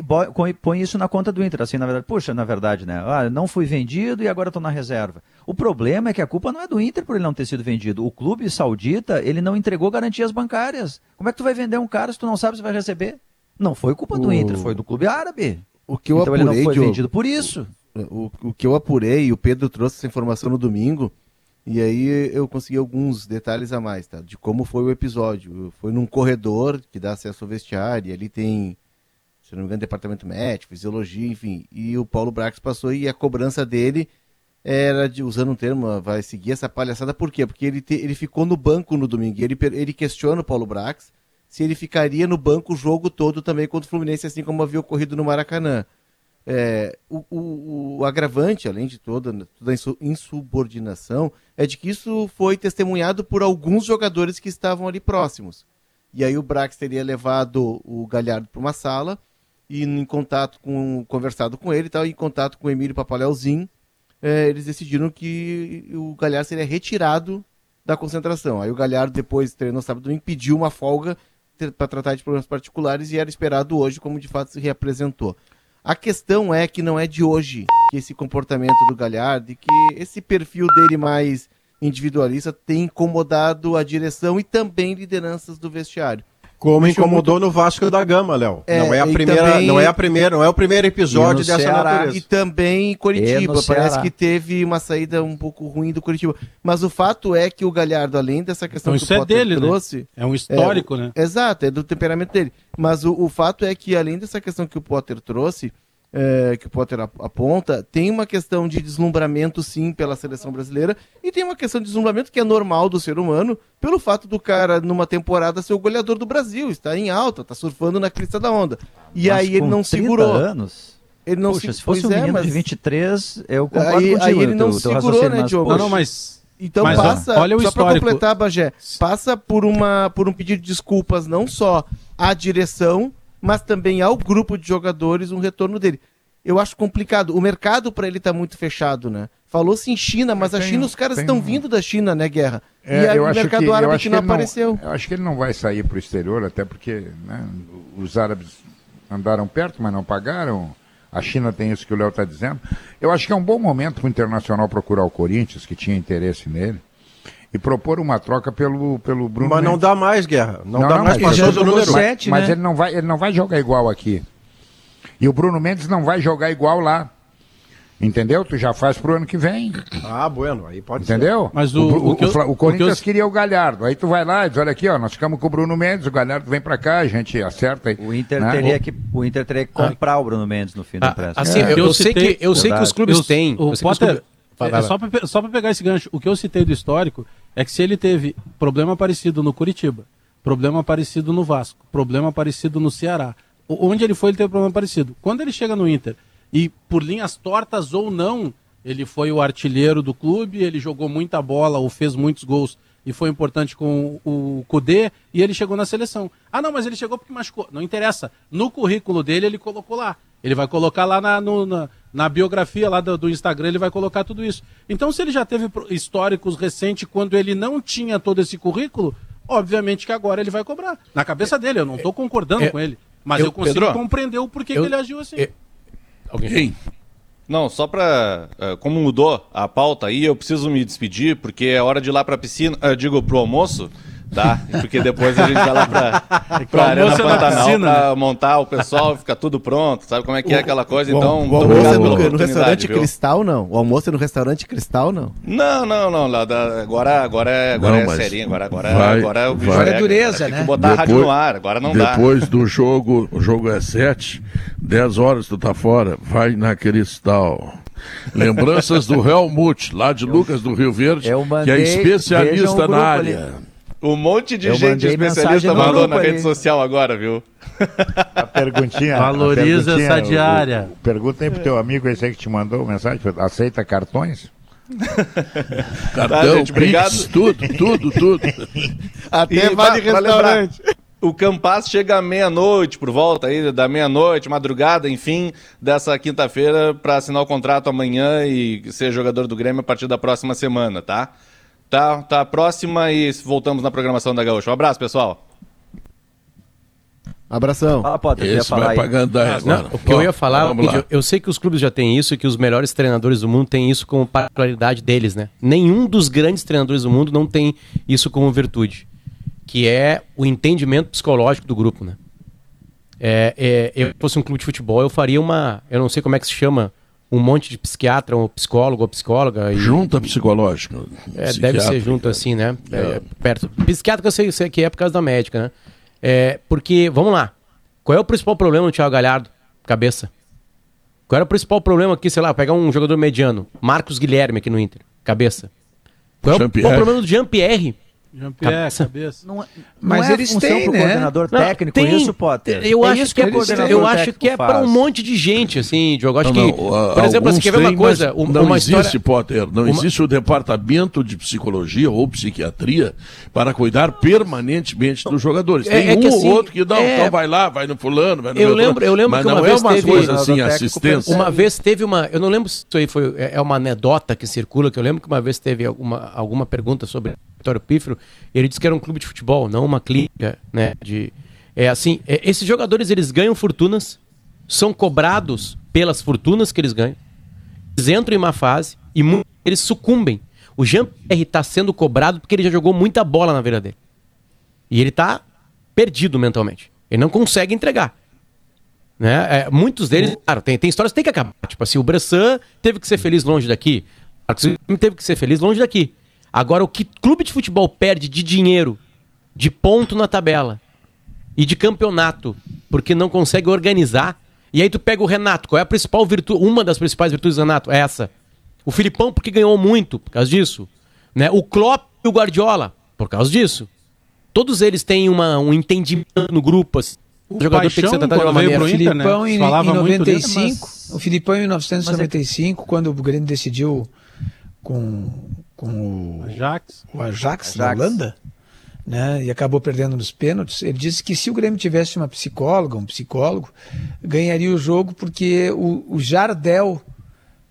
põe isso na conta do Inter, assim, na verdade. Puxa, na verdade, né? Ah, não fui vendido e agora estou na reserva. O problema é que a culpa não é do Inter por ele não ter sido vendido. O clube saudita, ele não entregou garantias bancárias. Como é que tu vai vender um cara se tu não sabe se vai receber? Não foi culpa do Inter, foi do clube árabe. O que eu então apurei, ele não foi vendido por isso. O, o que eu apurei, e o Pedro trouxe essa informação no domingo, e aí eu consegui alguns detalhes a mais, tá? De como foi o episódio. Foi num corredor que dá acesso ao vestiário, e ali tem, se não me engano, departamento médico, fisiologia, enfim. E o Paulo Brax passou e a cobrança dele era de, usando um termo, vai seguir essa palhaçada, por quê? Porque ele, te, ele ficou no banco no domingo, ele, ele questiona o Paulo Brax, se ele ficaria no banco o jogo todo também contra o Fluminense, assim como havia ocorrido no Maracanã. É, o, o, o, agravante, além de toda, toda insubordinação, é de que isso foi testemunhado por alguns jogadores que estavam ali próximos. E aí o Brax teria levado o Galhardo para uma sala e em contato com, conversado com ele tal, em contato com o Emílio Papaleuzinho, é, eles decidiram que o Galhardo seria retirado da concentração. Aí o Galhardo depois treinou sábado domingo, pediu uma folga para tratar de problemas particulares e era esperado hoje, como de fato se reapresentou. A questão é que não é de hoje que esse comportamento do Galhardo e que esse perfil dele mais individualista tem incomodado a direção e também lideranças do vestiário. Como incomodou muito... no Vasco da Gama, Léo. É, não é a primeira, também... não é a primeira, não é o primeiro episódio dessa Ceará. natureza. E também em Curitiba, parece que teve uma saída um pouco ruim do Curitiba. Mas o fato é que o Galhardo, além dessa questão então, que isso o Potter é dele, né? trouxe, né? É um histórico, é, né? Exato, é do temperamento dele. Mas o, o fato é que além dessa questão que o Potter trouxe, é, que o Potter aponta, tem uma questão de deslumbramento, sim, pela seleção brasileira, e tem uma questão de deslumbramento que é normal do ser humano, pelo fato do cara, numa temporada, ser o goleador do Brasil, está em alta, está surfando na crista da onda. E mas aí ele não segurou. anos? Ele não Puxa, se, se fosse um é, menino mas... de 23, eu concordo aí, contigo. Aí ele não segurou, né, Diogo? Não, não, mas... Então mas, passa, olha o só para completar, Bagé, passa por, uma, por um pedido de desculpas não só à direção, mas também ao grupo de jogadores um retorno dele. Eu acho complicado. O mercado para ele está muito fechado, né? Falou-se em China, mas a China, os caras estão vindo da China, né, Guerra? É, e aí o mercado que, árabe que não apareceu. Não, eu acho que ele não vai sair para o exterior, até porque né, os árabes andaram perto, mas não pagaram. A China tem isso que o Léo está dizendo. Eu acho que é um bom momento para o Internacional procurar o Corinthians, que tinha interesse nele, e propor uma troca pelo, pelo Bruno Mas Mendes. não dá mais, Guerra. Não, não dá não, mais. Mas, passou do número. Sete, mas, né? mas ele, não vai, ele não vai jogar igual aqui. E o Bruno Mendes não vai jogar igual lá. Entendeu? Tu já faz pro ano que vem. Ah, bueno, aí pode Entendeu? ser. Mas o, o, o, o, o Corinthians eu... queria o Galhardo. Aí tu vai lá e diz, olha aqui, ó, nós ficamos com o Bruno Mendes, o Galhardo vem pra cá, a gente acerta aí. O Inter, né? teria, que, o Inter teria que comprar ah. o Bruno Mendes no fim do ah, empréstimo. Assim, é. eu, eu, sei que, eu sei que os clubes eu, têm. O Potter, é, só, pra, só pra pegar esse gancho, o que eu citei do histórico é que se ele teve problema parecido no Curitiba, problema parecido no Vasco, problema parecido no Ceará, onde ele foi, ele teve problema parecido. Quando ele chega no Inter, e por linhas tortas ou não, ele foi o artilheiro do clube, ele jogou muita bola ou fez muitos gols e foi importante com o Cudê e ele chegou na seleção. Ah, não, mas ele chegou porque machucou. Não interessa. No currículo dele, ele colocou lá. Ele vai colocar lá na, no, na, na, biografia lá do, do, Instagram, ele vai colocar tudo isso. Então, se ele já teve históricos recentes quando ele não tinha todo esse currículo, obviamente que agora ele vai cobrar. Na cabeça dele, eu não estou concordando é, com ele. Mas eu, eu consigo Pedro, compreender o porquê eu, que ele agiu assim. Eu, alguém? Não, só para eh, como mudou a pauta aí, eu preciso me despedir porque é hora de ir lá para a piscina, uh, digo pro almoço tá? Porque depois a gente vai lá pra, pra Arena é Pantanal piscina, pra né? montar o pessoal, fica tudo pronto, sabe como é que é aquela coisa? Então, o, o almoço é no, no restaurante viu? Cristal, não? O almoço é no restaurante Cristal, não? Não, não, não. Lá da, agora, agora é, agora não, é serinho, agora, agora, vai, agora o vai. é dureza, né? Tem que botar depois, a rádio no ar, agora não depois dá. Depois do jogo, o jogo é sete, dez horas tu tá fora, vai na Cristal. Lembranças do Helmut, lá de Lucas do Rio Verde, mandei, que é especialista um na área. Ali. Um monte de eu gente especialista mandou na rede social agora, viu? A perguntinha. Valoriza a perguntinha, essa diária. O, o, pergunta aí pro teu amigo esse aí que te mandou mensagem: aceita cartões? Cartão, tá, gente, obrigado. tudo, tudo, tudo. Até e vale restaurante. O Campas chega à meia-noite, por volta aí da meia-noite, madrugada, enfim, dessa quinta-feira, para assinar o contrato amanhã e ser jogador do Grêmio a partir da próxima semana, tá? Tá, tá próxima e voltamos na programação da Gaúcha. Um abraço, pessoal. Abração. Fala, Potter, Esse falar vai pagando ah, não, O que eu ia falar, eu, eu, sei que os clubes já têm isso e que os melhores treinadores do mundo têm isso como particularidade deles, né? Nenhum dos grandes treinadores do mundo não tem isso como virtude, que é o entendimento psicológico do grupo, né? É, é, eu fosse um clube de futebol, eu faria uma, eu não sei como é que se chama, um monte de psiquiatra, um psicólogo ou psicóloga. E... Junta psicológica. É, deve ser junto assim, né? É. É, perto. Psiquiatra eu sei, sei, que é por causa da médica, né? É, porque, vamos lá. Qual é o principal problema do Thiago Galhardo? Cabeça. Qual era o principal problema aqui, sei lá, pegar um jogador mediano? Marcos Guilherme aqui no Inter. Cabeça. Qual é o, o problema do Jean-Pierre? Jean-Pierre, cabeça. Não, é- mas não é eles têm, pro né? coordenador não, técnico tem, isso, Potter? Eu é acho que, é, eu acho que é para um monte de gente, assim, Diogo. Acho não, que, por exemplo, você quer ver uma coisa, uma não existe, história... Potter, não uma... existe o departamento de psicologia ou psiquiatria para cuidar permanentemente dos jogadores. Tem é, um assim, ou outro que não, então vai lá, vai no fulano, vai no Eu lembro, eu lembro que uma vez teve coisa assim, assistência. Uma vez teve uma, eu não lembro se isso aí foi é uma anedota que circula, que eu lembro que uma vez teve alguma, alguma pergunta sobre Vitório Pífero, ele disse que era um clube de futebol, não uma clínica, né? De, é assim, é, esses jogadores eles ganham fortunas, são cobrados pelas fortunas que eles ganham, eles entram em uma fase e eles sucumbem. O Jean-Pierre está sendo cobrado porque ele já jogou muita bola na vida dele. E ele está perdido mentalmente. Ele não consegue entregar. Né? É, muitos deles, claro, tem, tem histórias que tem que acabar. Tipo assim, o Bressan teve que ser feliz longe daqui. O teve que ser feliz longe daqui. Agora, o que clube de futebol perde de dinheiro, de ponto na tabela e de campeonato, porque não consegue organizar. E aí tu pega o Renato, qual é a principal virtude, uma das principais virtudes do Renato? É essa. O Filipão, porque ganhou muito por causa disso. Né? O Klopp e o Guardiola, por causa disso. Todos eles têm uma, um entendimento no grupo. Assim. O, o jogador Paixão, tem que ser tratado de uma maneira. O Filipão né? em, em 95, dele, mas... o Filipão em 1995, é... quando o Grêmio decidiu com com o Ajax, o Ajax, Ajax. na Holanda, né, e acabou perdendo nos pênaltis. Ele disse que se o Grêmio tivesse uma psicóloga, um psicólogo, ganharia o jogo porque o, o Jardel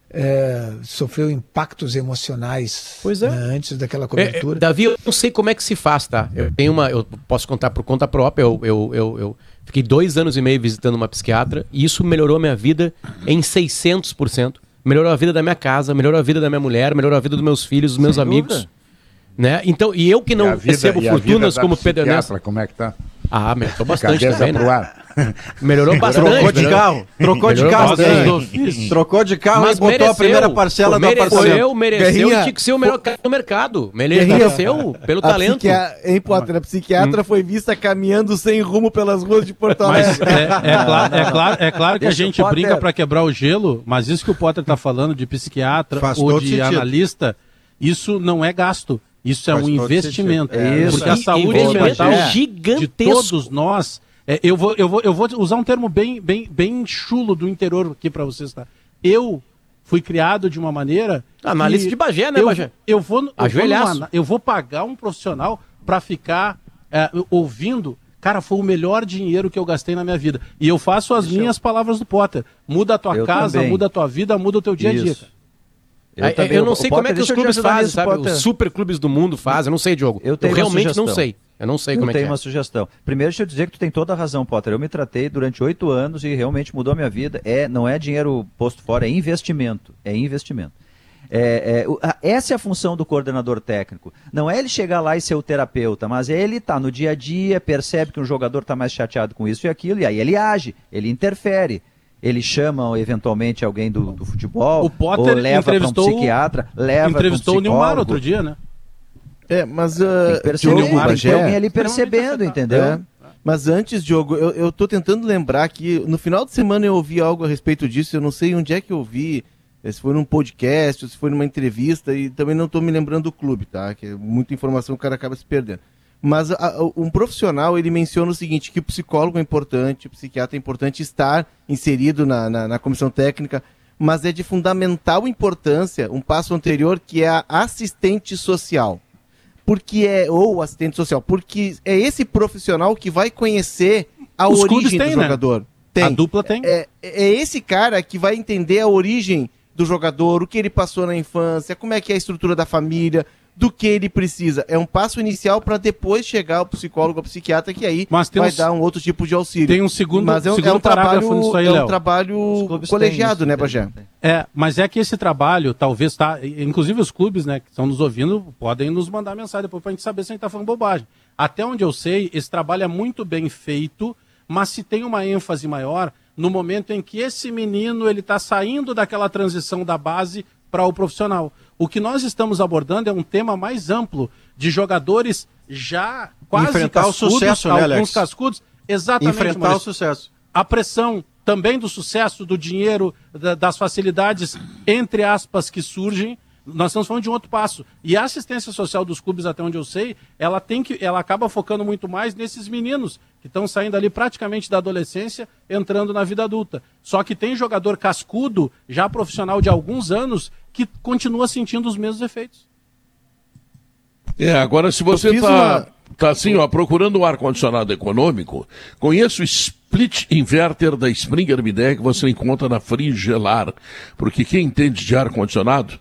é, sofreu impactos emocionais pois é. né, antes daquela cobertura. É, é, Davi, eu não sei como é que se faz, tá? Eu tenho uma, eu posso contar por conta própria. Eu, eu, eu, eu fiquei dois anos e meio visitando uma psiquiatra e isso melhorou minha vida em 600% melhorou a vida da minha casa, melhorou a vida da minha mulher, melhorou a vida dos meus filhos, dos meus Sem amigos. Dúvida. Né? Então, e eu que não vida, recebo fortunas como Pedro Ernesto. Como é que tá? Ah, melhorou bastante também, né? Melhorou bastante. Trocou de carro. Trocou de carro. Trocou de carro Mas e botou mereceu, a primeira parcela da parcela. Eu, mereceu Guerrinha, tinha que ser o melhor carro do mercado. Mereceu pelo a talento. Psiquia... Hein, Potter? A psiquiatra hum. foi vista caminhando sem rumo pelas ruas de Porto Alegre. Mas é, é, claro, é, claro, é claro que a gente brinca para quebrar o gelo, mas isso que o Potter está falando de psiquiatra Faz ou de sentido. analista, isso não é gasto. Isso é um investimento. É, porque a saúde mental é de todos nós. É, eu, vou, eu, vou, eu vou usar um termo bem, bem, bem chulo do interior aqui para vocês. Tá? Eu fui criado de uma maneira. Analista de Bagé, né, eu, Bagé? Eu vou, eu vou, eu vou pagar um profissional para ficar é, ouvindo. Cara, foi o melhor dinheiro que eu gastei na minha vida. E eu faço as minhas palavras do Potter. Muda a tua eu casa, também. muda a tua vida, muda o teu dia a dia. Eu, também, eu não sei como é que os clubes fazem, sabe? Os super clubes do mundo fazem. Eu não sei, Diogo. Eu, eu realmente não sei. Eu não sei eu como é que é. Eu tenho uma sugestão. Primeiro, deixa eu dizer que tu tem toda a razão, Potter. Eu me tratei durante oito anos e realmente mudou a minha vida. É, não é dinheiro posto fora, é investimento. É investimento. É, é, essa é a função do coordenador técnico. Não é ele chegar lá e ser o terapeuta, mas é ele tá no dia a dia, percebe que um jogador está mais chateado com isso e aquilo, e aí ele age, ele interfere ele chama eventualmente alguém do, do futebol, o Potter ou leva para um psiquiatra, leva entrevistou um o Neymar outro dia, né? É, mas uh, tem, Diogo, Neymar, tem alguém ali percebendo, entendeu? É. Mas antes, Diogo, eu, eu tô tentando lembrar que no final de semana eu ouvi algo a respeito disso, eu não sei onde é que eu vi, eh, se foi num podcast, se foi numa entrevista, e também não estou me lembrando do clube, tá? Que é muita informação o cara acaba se perdendo. Mas a, um profissional, ele menciona o seguinte, que o psicólogo é importante, o psiquiatra é importante estar inserido na, na, na comissão técnica, mas é de fundamental importância um passo anterior que é a assistente social. Porque é, ou assistente social, porque é esse profissional que vai conhecer a Os origem têm, do né? jogador. Né? Tem. A dupla tem. É, é esse cara que vai entender a origem do jogador, o que ele passou na infância, como é que é a estrutura da família, do que ele precisa. É um passo inicial para depois chegar ao psicólogo, ao psiquiatra, que aí vai uns, dar um outro tipo de auxílio. Tem um segundo, mas é um, segundo é um trabalho, aí, é um trabalho colegiado, isso, né, Bagé? É, mas é que esse trabalho, talvez, tá, inclusive os clubes, né, que estão nos ouvindo, podem nos mandar mensagem depois para a gente saber se a gente está falando bobagem. Até onde eu sei, esse trabalho é muito bem feito, mas se tem uma ênfase maior no momento em que esse menino ele está saindo daquela transição da base para o profissional. O que nós estamos abordando é um tema mais amplo de jogadores já quase Enfrentar cascudos, o sucesso, né, alguns cascudos. Exatamente. Enfrentar Maurício. o sucesso. A pressão também do sucesso, do dinheiro, da, das facilidades, entre aspas, que surgem. Nós estamos falando de um outro passo. E a assistência social dos clubes, até onde eu sei, ela tem que, ela acaba focando muito mais nesses meninos que estão saindo ali praticamente da adolescência, entrando na vida adulta. Só que tem jogador cascudo, já profissional de alguns anos, que continua sentindo os mesmos efeitos. É, agora se você está uma... tá assim, ó, procurando um ar-condicionado econômico, conheço o split inverter da Springer Midea que você encontra na Frigelar, porque quem entende de ar-condicionado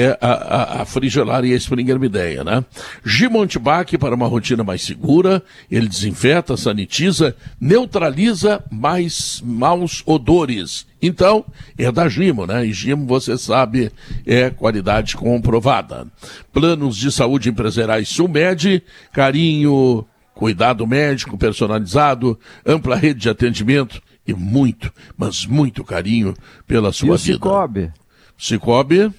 é a, a, a Frigelar e a Springer Mideia, né? Gimontibac para uma rotina mais segura, ele desinfeta, sanitiza, neutraliza mais maus odores. Então, é da Gimo, né? E Gimo, você sabe, é qualidade comprovada. Planos de saúde empresariais Sulmed, carinho, cuidado médico personalizado, ampla rede de atendimento e muito, mas muito carinho pela sua e o vida. Cicobi? Cicobi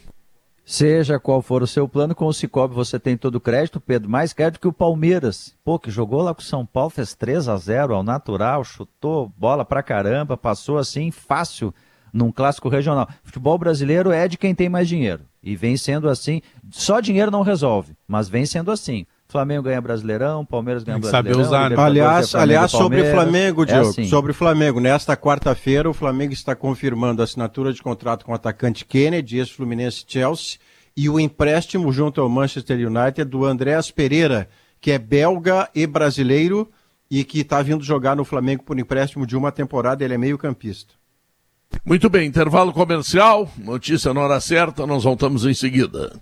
Seja qual for o seu plano, com o Cicobi você tem todo o crédito, Pedro, mais crédito que o Palmeiras. Pô, que jogou lá com o São Paulo, fez 3 a 0 ao natural, chutou bola pra caramba, passou assim fácil num clássico regional. Futebol brasileiro é de quem tem mais dinheiro. E vem sendo assim. Só dinheiro não resolve, mas vem sendo assim. Flamengo ganha Brasileirão, Palmeiras ganha Brasileirão. Saber usar. Né? Aliás, aliás sobre o Flamengo, é Diogo, é assim. sobre o Flamengo, nesta quarta-feira o Flamengo está confirmando a assinatura de contrato com o atacante Kennedy, ex-Fluminense Chelsea, e o empréstimo junto ao Manchester United do Andréas Pereira, que é belga e brasileiro e que está vindo jogar no Flamengo por empréstimo de uma temporada, ele é meio campista. Muito bem, intervalo comercial, notícia na hora certa, nós voltamos em seguida.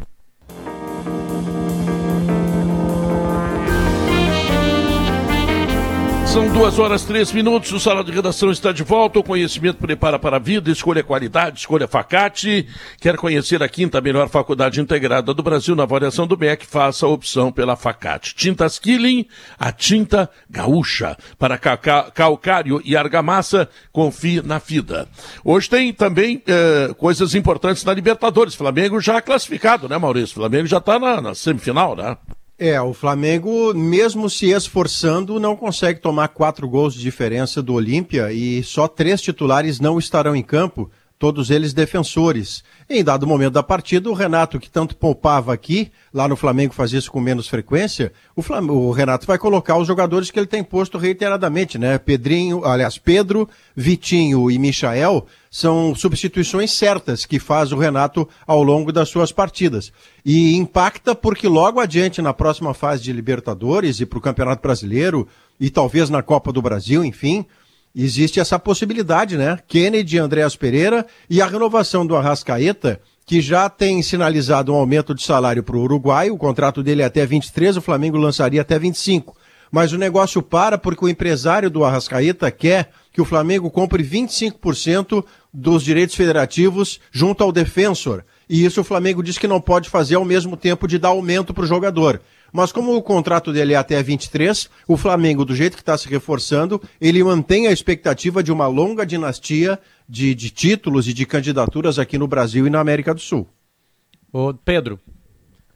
São duas horas três minutos. O Sala de Redação está de volta. O conhecimento prepara para a vida. Escolha qualidade, escolha Facate. Quer conhecer a quinta melhor faculdade integrada do Brasil na avaliação do MEC? Faça a opção pela Facate. Tintas Killing, a tinta gaúcha. Para calcário e argamassa, confie na FIDA. Hoje tem também eh, coisas importantes na Libertadores. Flamengo já classificado, né, Maurício? Flamengo já está na, na semifinal, né? É, o Flamengo, mesmo se esforçando, não consegue tomar quatro gols de diferença do Olímpia e só três titulares não estarão em campo, todos eles defensores. Em dado momento da partida, o Renato, que tanto poupava aqui, lá no Flamengo fazia isso com menos frequência, o, Flamengo, o Renato vai colocar os jogadores que ele tem posto reiteradamente, né? Pedrinho, aliás, Pedro, Vitinho e Michael são substituições certas que faz o Renato ao longo das suas partidas. E impacta porque logo adiante, na próxima fase de Libertadores e para o Campeonato Brasileiro, e talvez na Copa do Brasil, enfim, existe essa possibilidade, né? Kennedy, Andréas Pereira e a renovação do Arrascaeta, que já tem sinalizado um aumento de salário para o Uruguai, o contrato dele é até 23, o Flamengo lançaria até 25. Mas o negócio para porque o empresário do Arrascaeta quer que o Flamengo compre 25% dos direitos federativos junto ao defensor. E isso o Flamengo diz que não pode fazer ao mesmo tempo de dar aumento para o jogador. Mas como o contrato dele é até 23, o Flamengo, do jeito que está se reforçando, ele mantém a expectativa de uma longa dinastia de, de títulos e de candidaturas aqui no Brasil e na América do Sul. Ô Pedro,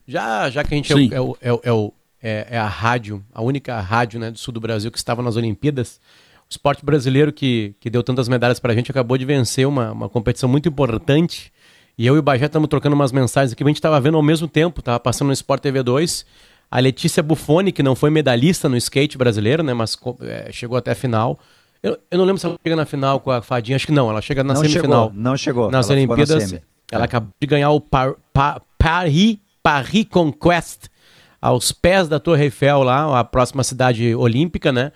já, já que a gente é, é, o, é, o, é, é, a rádio, a única rádio né, do sul do Brasil que estava nas Olimpíadas, o esporte brasileiro que, que deu tantas medalhas para a gente acabou de vencer uma, uma competição muito importante. E eu e o Bajé estamos trocando umas mensagens aqui, a gente estava vendo ao mesmo tempo, estava passando no Sport TV 2 a Letícia Buffoni, que não foi medalhista no skate brasileiro, né? Mas é, chegou até a final. Eu, eu, não lembro se ela chega na final com a Fadinha, acho que não, ela chega na não semifinal. Chegou, não chegou. Nas ela Olimpíadas, na ela é. acabou de ganhar o Par, Par, Paris, Paris Conquest, aos pés da Torre Eiffel lá, a próxima cidade olímpica, né?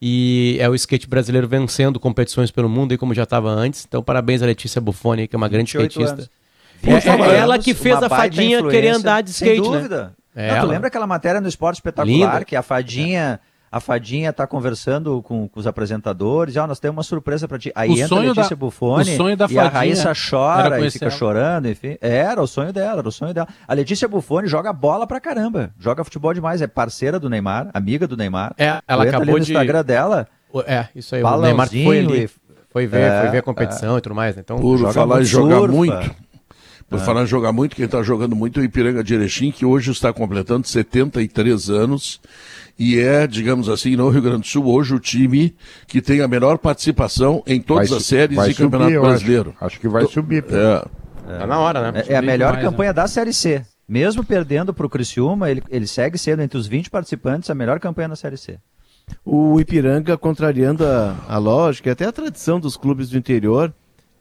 E é o skate brasileiro vencendo competições pelo mundo, e como já estava antes. Então, parabéns a Letícia Buffoni, que é uma grande skatista. É, é, ela que fez a fadinha querer andar de skate, Sem né? dúvida. né? É, Não, tu lembra aquela matéria no Esporte Espetacular Linda. que a fadinha... A fadinha tá conversando com, com os apresentadores, ah, nós temos uma surpresa para ti. Aí o entra a Letícia da, Buffoni e a Raíssa chora e fica ela. chorando, enfim. Era o sonho dela, era o sonho dela. A Letícia Buffoni joga bola pra caramba, joga futebol demais, é parceira do Neymar, amiga do Neymar. É, ela acabou ali no Instagram dela. É, isso aí, o Neymar foi ali, foi ver, é, foi ver a competição é, e tudo mais, né? Então, por falar em jogar muito, por ah. falar em jogar muito, quem está jogando muito é o Ipiranga de Erechim, que hoje está completando 73 anos e é, digamos assim, no Rio Grande do Sul, hoje o time que tem a menor participação em todas vai, as séries e Campeonato Brasileiro. Acho, acho, que vai subir. É, É. Tá na hora, né? É, é a melhor demais, campanha né? da Série C. Mesmo perdendo para o Criciúma, ele, ele segue sendo entre os 20 participantes a melhor campanha na Série C. O Ipiranga, contrariando a, a lógica e até a tradição dos clubes do interior,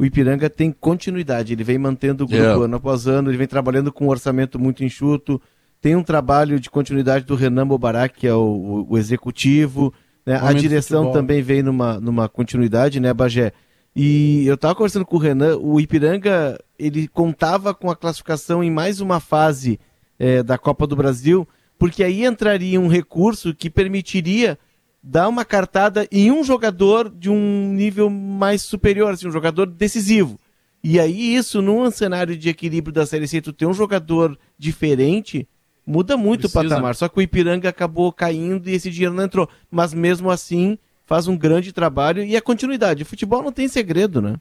o Ipiranga tem continuidade. Ele vem mantendo o grupo yeah. ano após ano, ele vem trabalhando com um orçamento muito enxuto. Tem um trabalho de continuidade do Renan Mobarak, que é o, o, o executivo. Né? A direção também vem numa, numa continuidade, né, Bagé? E eu estava conversando com o Renan, o Ipiranga ele contava com a classificação em mais uma fase é, da Copa do Brasil, porque aí entraria um recurso que permitiria dar uma cartada em um jogador de um nível mais superior, assim, um jogador decisivo. E aí isso, num cenário de equilíbrio da Série C, tu ter um jogador diferente, muda muito Precisa. o patamar. Só que o Ipiranga acabou caindo e esse dinheiro não entrou. Mas mesmo assim, faz um grande trabalho e a continuidade. O futebol não tem segredo, né?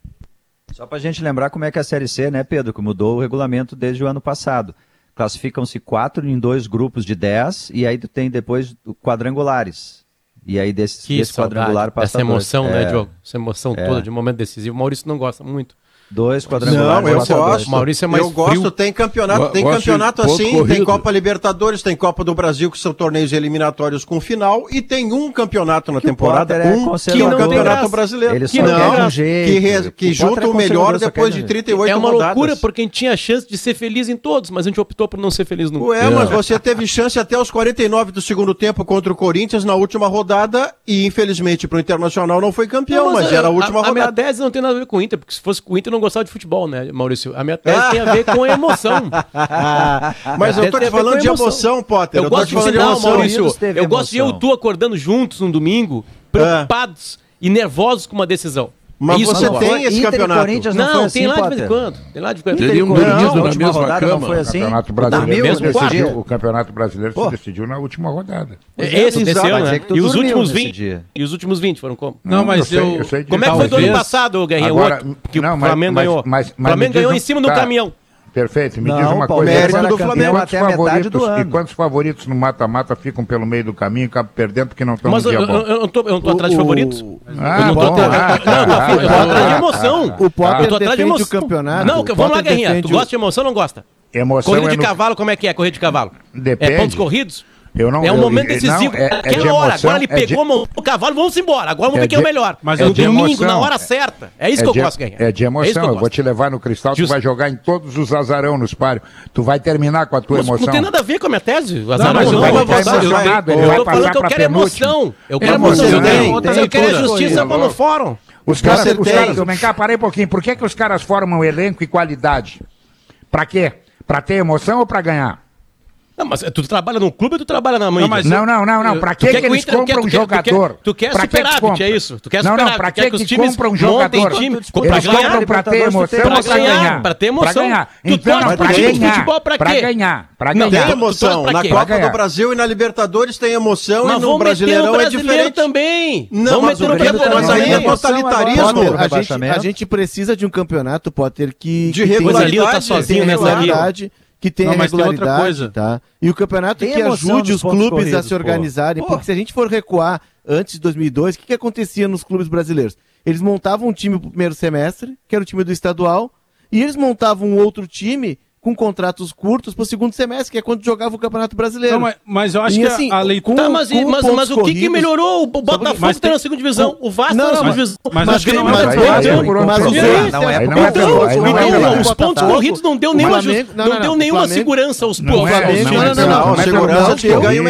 Só para a gente lembrar como é que é a Série C, né, Pedro, que mudou o regulamento desde o ano passado. Classificam-se quatro em dois grupos de dez e aí tu tem depois quadrangulares. E aí desse, desse quadrangular passa Essa emoção, dois. né, é. Diogo? Essa emoção é. toda de momento decisivo. O Maurício não gosta muito. Dois quadrangulares. Não, eu gosto. Maurício é mais Eu frio. gosto, tem campeonato, tem campeonato assim, corrido. tem Copa Libertadores, tem Copa do Brasil, que são torneios eliminatórios com final, e tem um campeonato na que temporada, é um que é o Campeonato Brasileiro. Ele que não, um jeito, que, re, que o junta o melhor depois de 38 É uma rodadas. loucura, porque a gente tinha chance de ser feliz em todos, mas a gente optou por não ser feliz no Ué, é. mas você teve chance até os 49 do segundo tempo contra o Corinthians na última rodada, e infelizmente pro Internacional não foi campeão, não, mas, mas, era a última a, rodada. A minha tese não tem nada a ver com o Inter, porque se fosse com o Inter não gostava de futebol, né? Maurício? A minha tese tem a ver com emoção. Mas eu tô te falando de emoção, Potter. Eu, eu gosto de final, Maurício. Eu gosto de eu e tu acordando juntos no domingo, preocupados é. e nervosos com uma decisão. Mas Isso você tem esse Inter campeonato? Não, não tem assim, lá de vez em quando. Tem lá de quando. Teria um dormido na mesma rodada, cama. Não foi assim? O Campeonato Brasileiro, mesmo decidiu, o Campeonato Brasileiro se decidiu na última rodada. Esse desceu, né? E os últimos 20? E os últimos 20 foram como? Não, mas eu... Como é que foi do ano passado, Guerreiro? Que o Flamengo ganhou. O Flamengo ganhou em cima do tá. caminhão. Perfeito, me não, diz uma coisa. Mérito do Flamengo até a metade do ano. E quantos favoritos no mata-mata ficam pelo meio do caminho e acabam perdendo porque não estão no dia eu, bom? Eu, não tô, eu não tô atrás de favoritos. Ah, eu não tô atrás, ah, não, eu tô atrás de emoção. O Potter eu tô atrás de emoção. o campeonato. Não, vamos lá, Guerrinha. Tu gosta de emoção ou não gosta? Emoção Corrida de cavalo, como é que é? Corrida de cavalo? Depende. É pontos corridos? Eu não, é um eu, momento decisivo. Não, é, é de hora. Agora ele pegou de... o cavalo, vamos embora. Agora vamos é ver quem é o melhor. Mas é no domingo, emoção. na hora certa. É isso é que eu de, gosto, Guerreiro. É de emoção. É eu, eu vou te levar no cristal, Just... tu vai jogar em todos os azarão nos páreos. Tu vai terminar com a tua mas, emoção. Não tem nada a ver com a minha tese. O azarão não, mas não, vai ficar emocionado. Ele vai passar pra penúltimo. emoção. Eu quero emoção. Eu quero justiça no fórum. Os caras, os caras, vem cá, parei um pouquinho. Por que, que os caras formam elenco e qualidade? Pra quê? Pra ter emoção ou pra ganhar? Não, mas tu trabalha no clube ou tu trabalha na mãe? Não, não, não, não, Pra que, que, que eles compram um jogador? Tu quer, tu quer superávit, é isso? Tu quer superávit. Não, não, pra que, que, que compram um jogador? Time, eles compram pra ter emoção ou pra ganhar? Pra ter emoção. Pra ganhar. Então, não, pra ganhar. Futebol pra quê? Pra ganhar. Pra ganhar. Tem emoção. Na Copa do Brasil e na Libertadores tem emoção e no Brasileirão é diferente. também. Não, mas aí é totalitarismo. A gente precisa de um campeonato, Potter, que... De regularidade. tá sozinho nessa que tenha não, regularidade, tem tá? E o campeonato tem que ajude os clubes corridos, a se organizarem, pô. porque se a gente for recuar antes de 2002, o que, que acontecia nos clubes brasileiros? Eles montavam um time pro primeiro semestre, que era o time do estadual, e eles montavam um outro time com contratos curtos para o segundo semestre, que é quando jogava o Campeonato Brasileiro. Não, mas, mas, eu acho e, que assim, a, leitura... Tá, mas, mas, mas o que, que melhorou? O Botafogo tá na segunda divisão, o Vasco tá na segunda divisão. Mas, mas, mas, mas, mas, os pontos corridos não deu nenhuma, não deu nenhuma segurança aos pontos. Não, não, não. Segurança de ganha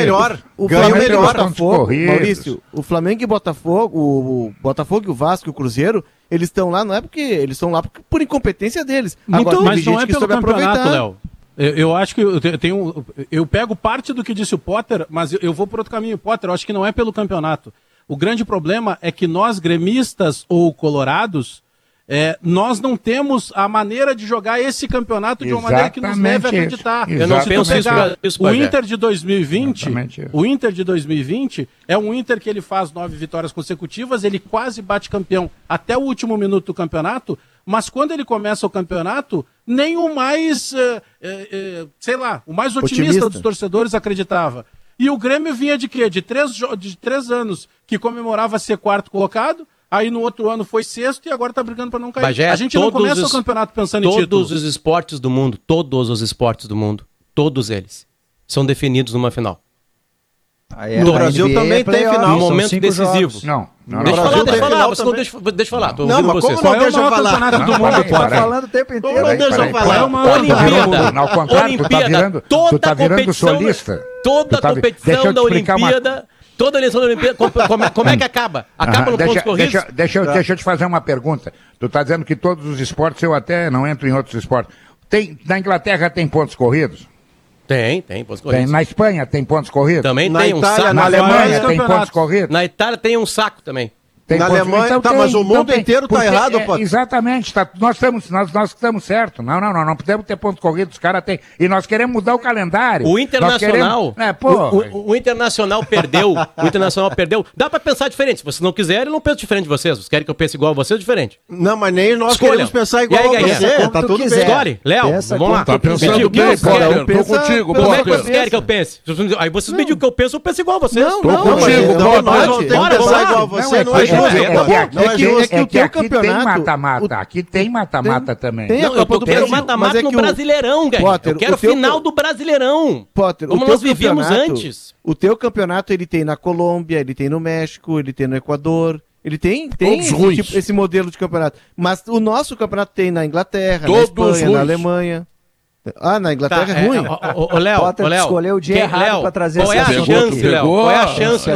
o melhor. O ganha o melhor. Maurício, o Flamengo e Botafogo, o Botafogo e o Vasco e o Cruzeiro eles estão lá, não é porque eles estão lá por incompetência deles. Muito, Agora, mas não é pelo campeonato, Léo. Eu, eu, acho que eu tenho. Eu pego parte do que disse o Potter, mas eu, eu vou por outro caminho. Potter, eu acho que não é pelo campeonato. O grande problema é que nós, gremistas ou colorados, é, nós não temos a maneira de jogar esse campeonato de uma maneira que nos leve a acreditar. Eu não penso pegar isso, o Inter de 2020, o Inter de 2020 é um Inter que ele faz nove vitórias consecutivas, ele quase bate campeão até o último minuto do campeonato, mas quando ele começa o campeonato, nem o mais, é, é, sei lá, o mais otimista, otimista, dos torcedores acreditava. E o Grêmio vinha de quê? De três, de três anos que comemorava ser quarto colocado, aí no outro ano foi sexto e agora tá brigando para não cair. Bagé, a gente não começa os, o campeonato pensando em título. Todos os esportes do mundo, todos os esportes do mundo, todos eles, são definidos numa final. É, no Brasil NBA também é tem final. Um momento decisivo. Jogos. Não. Não, deixa, falar, deixa falar, você não deixa, deixa falar. Tô não, mas vocês. como não deixa é falar? Campeonato do mundo, Tá falando o tempo inteiro. Não deixa falar. É uma Olimpíada. Ao contrário, tu tá virando, tu tá virando solista. Toda a competição da Olimpíada toda a eleição da Olimpíada, como, como, é que acaba? Acaba no deixa, pontos corridos? Deixa, deixa, eu, deixa eu te fazer uma pergunta. Tu está dizendo que todos os esportes, eu até não entro em outros esportes. Tem, na Inglaterra tem pontos corridos? Tem, tem pontos corridos. Tem, na Espanha tem pontos corridos? Também na tem Itália, um saco. Na Alemanha tem pontos corridos? Na Itália tem um saco também. Tem na Alemanha, então, tá, tem, mas o mundo então inteiro está errado, é, Exatamente, tá, nós, estamos, nós, nós estamos certos. Não, não, não, não podemos ter pontos corridos, os caras têm. E nós queremos mudar o calendário. O Internacional. Queremos, é, pô, o, o, o, Internacional perdeu. o Internacional perdeu. Dá para pensar diferente. Se vocês não quiserem, eu não penso diferente de vocês. Vocês querem que eu pense igual a vocês ou diferente? Não, mas nem nós Escolha. queremos pensar igual aí, a você. Tá tudo quiser. bem. Escolhe, Léo, vamos lá. Tá pensando bem, Potter. Tô contigo, Como é que vocês querem que eu pense? Aí vocês me digam o que eu penso, eu penso igual a vocês. Não, não, contigo, Potter. Nós vamos pensar igual a você. Não é não é justo. É que, é que aqui tem mata-mata. Aqui tem mata-mata também. Tem não, eu quero mata-mata é no Brasileirão, velho. Eu quero final do Brasileirão. Potter, como nós vivíamos antes. O teu campeonato ele tem na Colômbia, ele tem no México, ele tem no Equador. Ele tem, tem esse, tipo, esse, modelo de campeonato. Mas o nosso campeonato tem na Inglaterra, Todos na Espanha, ruins. na Alemanha. Ah, na Inglaterra tá, é, é ruim. O Léo, o Léo, escolheu o dia errado para trazer qual é a chance, Léo? Qual é a chance?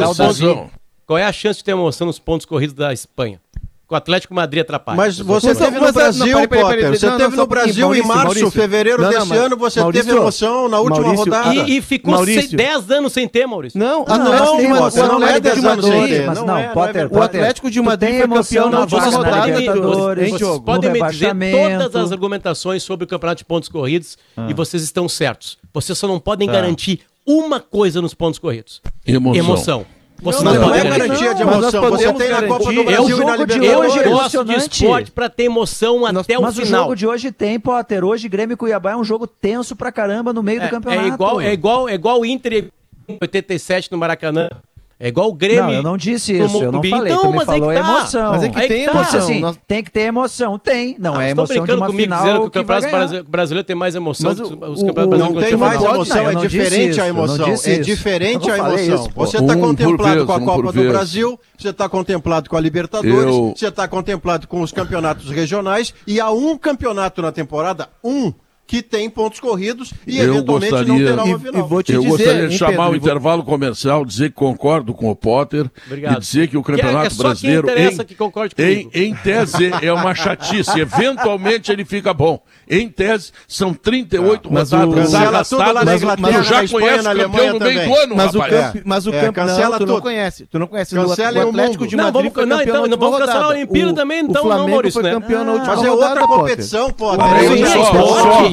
Qual é a chance de ter emoção nos pontos corridos da Espanha? o Atlético Madrid atrapalha. Mas você teve no Brasil, Potter. Você teve no Brasil em março, fevereiro desse ano, você teve emoção na última rodada. E, ficou 10 anos sem ter, Maurício. Não, não, não, não é 10 anos sem ter. Mas não, Potter, o Atlético de Madrid foi campeão na última rodada. Vocês podem me dizer todas as argumentações sobre o campeonato de pontos corridos e vocês estão certos. Vocês só não podem garantir uma coisa nos pontos corridos. Emoção. Você não, não, não é garantia de emoção. Você tem na Copa do Brasil e na Libertadores. Eu gosto de esporte pra ter emoção até o final. Mas o jogo de hoje tem, Potter. Hoje Grêmio e Cuiabá é um jogo tenso pra caramba no meio é, do campeonato. É igual, é igual, é igual Inter 87 no Maracanã. É igual o Grêmio. Não, eu não disse isso, eu não falei. Então, tu me falou é tá. emoção. Mas é que tem que tá. emoção. Assim, nós... Tem que ter emoção, tem. Não, ah, é emoção de uma final dizendo que o campeonato brasileiro tem mais emoção Mas o, os campeonatos Não tem mais emoção, é diferente a emoção. É diferente a emoção. Você está contemplado com a Copa do Brasil, você está contemplado com a Libertadores, você está contemplado com os campeonatos regionais e há um campeonato na temporada, um que tem pontos corridos e eu eventualmente gostaria, não terá uma final. E, e vou te eu dizer, gostaria de chamar Pedro, o intervalo comercial, dizer que concordo com o Potter Obrigado. e dizer que o Campeonato que é, é Brasileiro, em, em, em, tese, é uma chatice. Eventualmente ele fica bom. Em tese, são 38 ah, rodadas arrastadas, mas, mas, mas, mas já conhece o campeão no meio do ano, mas rapaz. O camp, mas o é, cancela tu não conhece. Tu não conhece cancela o, Atlético de Madrid não, vamos, não, então, não vamos cancelar a Olimpíada também, então, não, Maurício, né? Mas é outra competição, Potter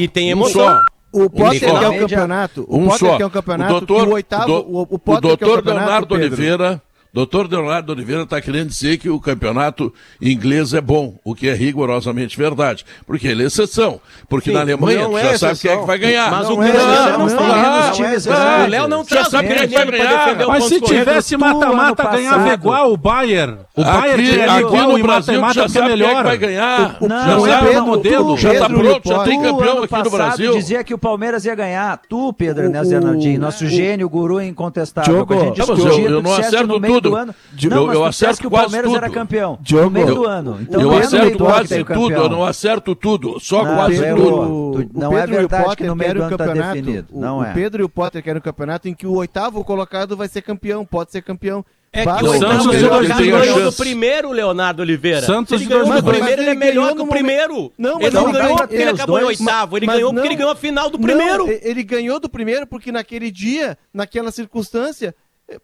e tem emoção. O Potter quer o campeonato. O Potter quer o campeonato. O doutor, o oitavo, o, o, o doutor Leonardo Oliveira Doutor Leonardo Oliveira está querendo dizer que o campeonato inglês é bom, o que é rigorosamente verdade. Porque ele é exceção. Porque Sim, na Alemanha já é sabe quem é que vai ganhar. Mas o Grêmio não, não, não, O Léo não já sabe quem é que vai ganhar. Mas se tivesse mata-mata, ganhava igual o Bayern. O Bayern aqui, aqui igual no Brasil já sabe melhor. quem é que vai ganhar. Não, já é o modelo. Já está pronto, já tem campeão aqui no Brasil. dizia que o Palmeiras ia ganhar. Tu, Pedro Ernesto Hernandinho, nosso gênio, guru incontestável. A gente discutia, eu não acerto tudo tudo. Ano. Não, eu, eu acerto que o Palmeiras tudo. era campeão Diogo, no meio do ano. Então, eu acerto quase tudo, eu não acerto tudo, só não, quase Pedro, tudo. não é verdade que no meio do ano está definido. Não é. O Pedro e o Potter querem o campeonato em que o oitavo colocado vai ser campeão, pode ser campeão. É que o Santos ganhou do primeiro, Leonardo Oliveira. Santos ele ganhou do primeiro, ele é melhor que o primeiro. Não, ele não ganhou porque ele acabou em oitavo, ele ganhou porque ele ganhou a final do primeiro. Ele ganhou do primeiro porque naquele dia, naquela circunstância,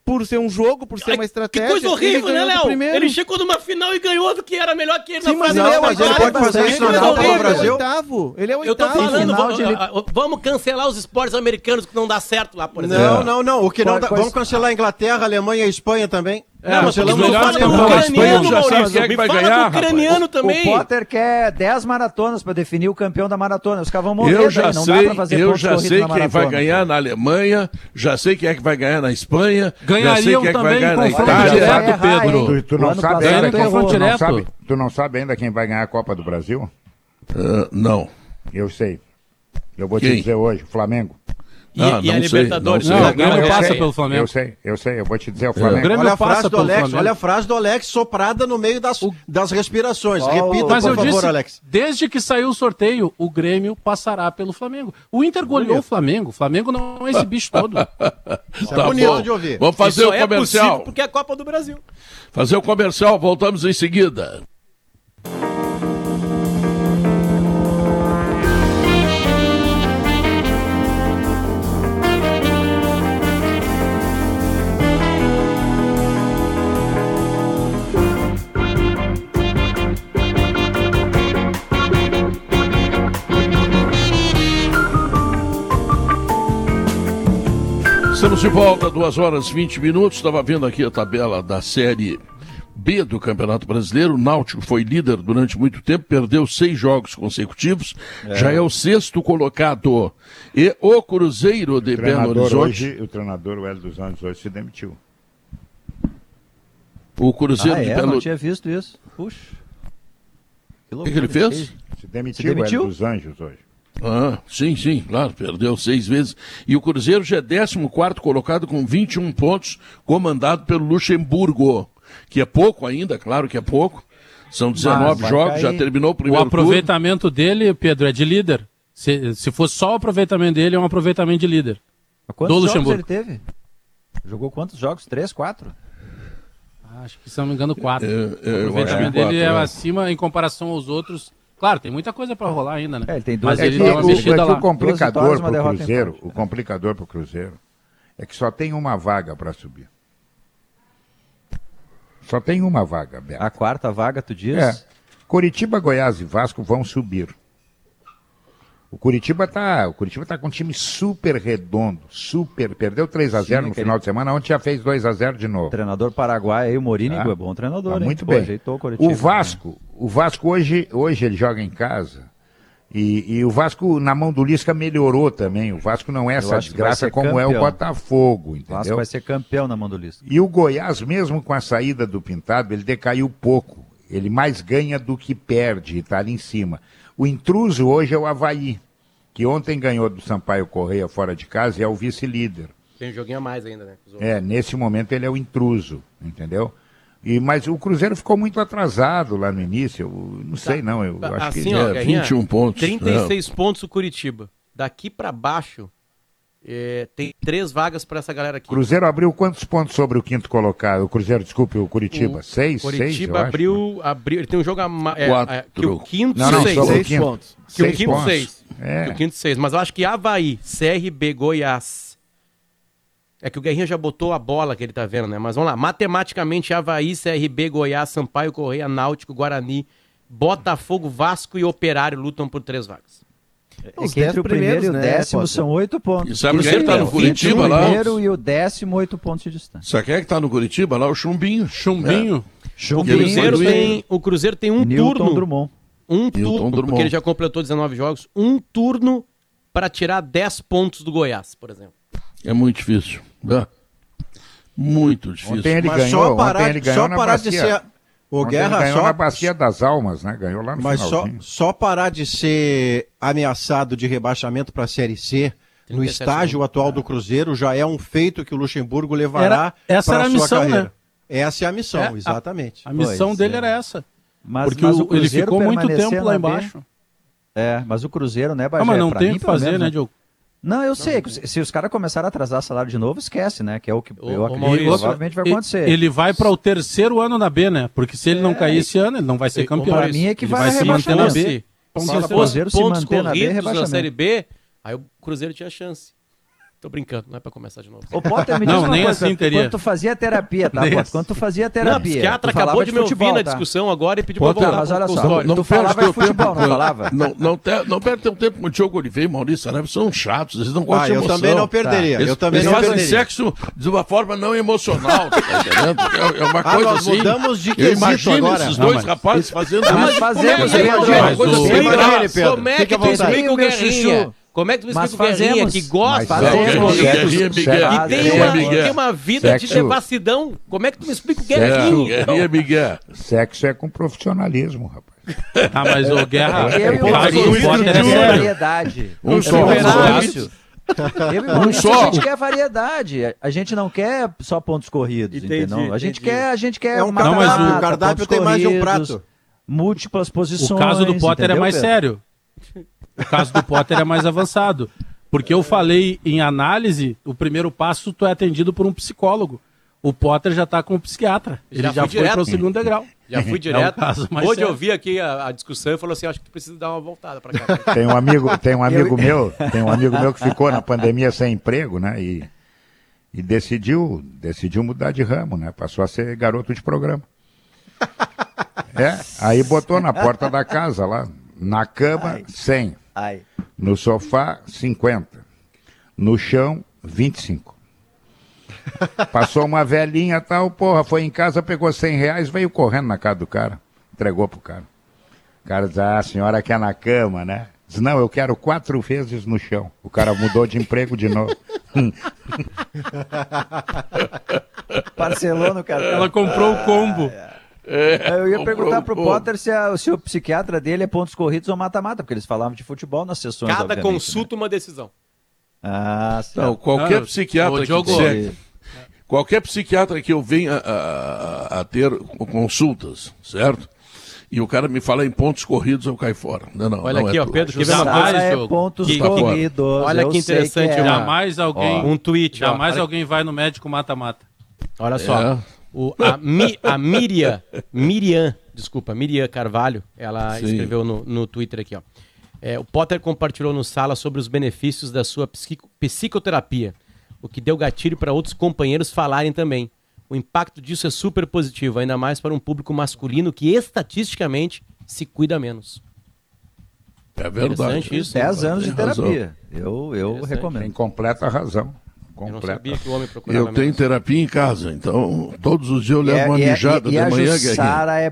por ser um jogo, por ser uma estratégia. Que coisa horrível, né, Léo? Ele chegou numa final e ganhou do que era melhor que ele Sim, na mas não, mas ele pode fazer isso na Copa do Brasil. Ele é oitavo. Ele é oitavo. Eu tô falando, vamos, ele... vamos cancelar os esportes americanos que não dá certo lá, por exemplo. Não, não, não. O que não dá... Vamos cancelar a Inglaterra, a Alemanha e a Espanha também. É, não, mas menos fala do ucraniano, Maurício. Me fala do ucraniano também. O Potter quer 10 maratonas para definir o campeão da maratona. Os caras vão morrer eu já daí, não sei, dá pra fazer Eu já sei quem vai ganhar na Alemanha, já sei quem é que vai ganhar na Espanha, Ganhariam já sei quem é que vai ganhar na Itália. Direto, Pedro. Tu, tu não sabe ainda quem, tu não sabe, tu não sabe ainda quem vai ganhar a Copa do Brasil? Uh, não. Eu sei. Eu vou quem? te dizer hoje, Flamengo. E, ah, e a Libertadores? Não, não, o Grêmio passa sei, pelo Flamengo. Eu sei, eu sei, eu vou te dizer o Flamengo. É. O olha, a frase do Alex, olha a frase do Alex soprada no meio das, o... das respirações. Oh, Repita, mas por eu favor, disse, Alex. Desde que saiu o sorteio, o Grêmio passará pelo Flamengo. O Inter goleou o Flamengo. O Flamengo não é esse bicho todo. Isso é tá é bonito bom. de ouvir. Vamos fazer Isso o comercial. É porque é a Copa do Brasil. Fazer o comercial, voltamos em seguida. Estamos de volta, 2 horas 20 minutos. Estava vendo aqui a tabela da Série B do Campeonato Brasileiro. O Náutico foi líder durante muito tempo, perdeu seis jogos consecutivos, é. já é o sexto colocado. E o Cruzeiro de Belo Horizonte. Hoje, o treinador, o Hélio dos Anjos, hoje se demitiu. O Cruzeiro ah, de é? Belo não tinha visto isso. Puxa. O que, que, ele fez? Se demitiu, se demitiu? o Hélio dos Anjos hoje. Ah, sim, sim, claro, perdeu seis vezes. E o Cruzeiro já é 14 colocado com 21 pontos, comandado pelo Luxemburgo, que é pouco ainda, claro que é pouco. São 19 jogos, cair. já terminou o primeiro O aproveitamento turno. dele, Pedro, é de líder. Se, se fosse só o aproveitamento dele, é um aproveitamento de líder. quantos do Luxemburgo. ele teve? Jogou quantos jogos? Três, quatro? Acho que, se não me engano, quatro. É, é, o aproveitamento dele quatro, é, é acima em comparação aos outros Claro, tem muita coisa para rolar ainda, né? É, ele tem duas, Mas ele é deu uma mexida lá. O complicador para o Cruzeiro, o complicador para o Cruzeiro é que só tem uma vaga para subir. Só tem uma vaga, Beto. A quarta vaga, tu diz? É. Curitiba, Goiás e Vasco vão subir. O Curitiba tá, o Curitiba tá com um time super redondo, super, perdeu 3 a 0 Sim, no final de semana, ontem já fez 2 a 0 de novo. Treinador paraguai aí, o Morínigo tá? é bom treinador, tá muito bem. Pô, o, o Vasco, né? O Vasco hoje, hoje ele joga em casa. E, e, o Vasco, na mão do Lisca, melhorou também. O Vasco não é essa desgraça como campeão. é o Botafogo, entendeu? O Vasco vai ser campeão na mão do Lisca. E o Goiás, mesmo com a saída do Pintado, ele decaiu pouco. Ele mais ganha do que perde, está ali em cima. O intruso hoje é o Havaí, que ontem ganhou do Sampaio Correia fora de casa e é o vice-líder. Tem um joguinho a mais ainda, né? É, nesse momento ele é o intruso, entendeu? E, mas o Cruzeiro ficou muito atrasado lá no início. Eu não tá. sei, não. Eu tá, acho assim, que ó, é, 21 pontos. 36 é. pontos o Curitiba. Daqui para baixo, é, tem três vagas para essa galera aqui. Cruzeiro abriu quantos pontos sobre o quinto colocado? O Cruzeiro, desculpe, o Curitiba. O seis? Curitiba seis, abriu, acho, abriu. Ele tem um jogo a, é, é, que o quinto não, não, seis. seis quinto. pontos. Que seis o quinto pontos. seis. É. Que o quinto seis. Mas eu acho que Havaí, CRB, Goiás. É que o Guerrinha já botou a bola que ele tá vendo, né? Mas vamos lá. Matematicamente, Havaí, CRB, Goiás, Sampaio, Correia, Náutico, Guarani, Botafogo, Vasco e Operário lutam por três vagas. É que entre o primeiro e o né, décimo são oito pontos. E sabe quem é que tá no Curitiba lá? O primeiro e o décimo, oito pontos de distância. Sabe quem é que tá no Curitiba lá? O Chumbinho. Chumbinho. É. Chumbinho. O, Cruzeiro tem, o Cruzeiro tem um Newton turno. Drummond. Um turno, Drummond. porque ele já completou 19 jogos. Um turno para tirar 10 pontos do Goiás, por exemplo. É muito difícil. É. Muito difícil. Ontem ele Mas ganhou, só parar, ele ganhou só parar de ser o Guerra ganhou só... na Bacia das Almas, né? Ganhou lá no Mas só, só parar de ser ameaçado de rebaixamento para a Série C no estágio atual do Cruzeiro já é um feito que o Luxemburgo levará para a sua missão, carreira. Né? Essa é a missão, é, exatamente. A, a missão pois dele é. era essa. Mas, Porque mas o, ele ficou muito tempo lá embaixo. É, mas o Cruzeiro, né, Bagé, ah, mas não tem o que fazer, menos, né, né, Diogo? Não, eu sei. Se os caras começarem a atrasar salário de novo, esquece, né? Que é o que eu acredito que provavelmente vai acontecer. Ele vai para o terceiro ano na B, né? Porque se ele não é, cair esse ano, ele não vai ser campeão. Para mim é que vai, vai se manter na B. Se, se fosse pontos corridos na, B, na Série B, aí o Cruzeiro tinha chance. Tô brincando, não é pra começar de novo. O Potter me não, nem coisa, assim teria. Quando tu fazia terapia, tá, Potter? Quando tu fazia terapia. Não, o psiquiatra acabou de me ouvir na tá? discussão agora e pediu Potter, pra voltar mas olha só, não, não tu falava de futebol, tempo, não falava? Não, não, te, não perde teu tempo com o Diogo Oliveira e Maurício Saraiva, são chatos, eles não gostam ah, de emoção. eu também não perderia. Tá. Eles, eu também eles não fazem perderia. sexo de uma forma não emocional, tá entendendo? É, é uma ah, coisa nós assim. mudamos de quesito eu imagino agora. esses dois rapazes fazendo Mas fazemos, Como é que tu explica o Guerrinha? Como é que tu me explica o Guerrinha que gosta fazemos, de Guerrinha, e tem uma, tem uma vida Sexo. de devassidão? Como é que tu me explica o Guerrinha? Guerrinha, Miguel. Sexo é com profissionalismo, rapaz. Ah, mas o Guerra... Eu e o Maurício quer variedade. Um só. Eu e o Maurício, a gente quer variedade. A gente não quer só pontos corridos, entendi, entendeu? A gente quer, a gente quer é um não, mas o cardápio tem mais de um prato. Múltiplas posições. O caso do Potter é mais sério. O caso do Potter é mais avançado. Porque eu falei em análise, o primeiro passo tu é atendido por um psicólogo. O Potter já está com um psiquiatra. Ele já, já foi para o segundo degrau. Já fui direto. É um Hoje eu vi aqui a, a, discussão e falou assim: acho que tu precisa dar uma voltada para cá. Tem um amigo, tem um amigo meu, tem um amigo meu que ficou na pandemia sem emprego, né? E, e decidiu, decidiu mudar de ramo, né? Passou a ser garoto de programa. É, aí botou na porta da casa lá, na cama, Ai. 100. Ai. No sofá, 50. No chão, 25. Passou uma velhinha tal, porra, foi em casa, pegou 100 reais, veio correndo na casa do cara, entregou pro cara. O cara diz, ah, a senhora quer na cama, né? Diz, não, eu quero quatro vezes no chão. O cara mudou de emprego de novo. Parcelou no cara. Ela comprou o combo. É, eu ia perguntar pro Potter se, a, se, o psiquiatra dele é pontos corridos ou mata-mata, porque eles falavam de futebol nas sessões. Cada consulta né? uma decisão. Ah, sim. Não, qualquer psiquiatra que disser, qualquer psiquiatra que eu venha a, a, a, ter consultas, certo? E o cara me fala em pontos corridos, eu caio fora. Não, não, Olha não aqui, é ó, Pedro, que jamais é pontos que, corridos. Olha que interessante. Que é. Jamais alguém. Ó, um tweet. Jamais ó, alguém vai no médico mata-mata. Olha só. É. O, a, Mi, a Miriam, Miriam, desculpa, Miriam Carvalho, ela Sim. escreveu no, no Twitter aqui, ó. É, o Potter compartilhou no sala sobre os benefícios da sua psico, psicoterapia, o que deu gatilho para outros companheiros falarem também. O impacto disso é super positivo, ainda mais para um público masculino que estatisticamente se cuida menos. É verdade. Isso, 10 anos de terapia. Eu, eu recomendo. Tem completa razão. Eu não sabia que o homem procurava Eu tenho terapia em casa, então todos os dias eu levo é, uma é, mijada e, e, e de manhã, Sara é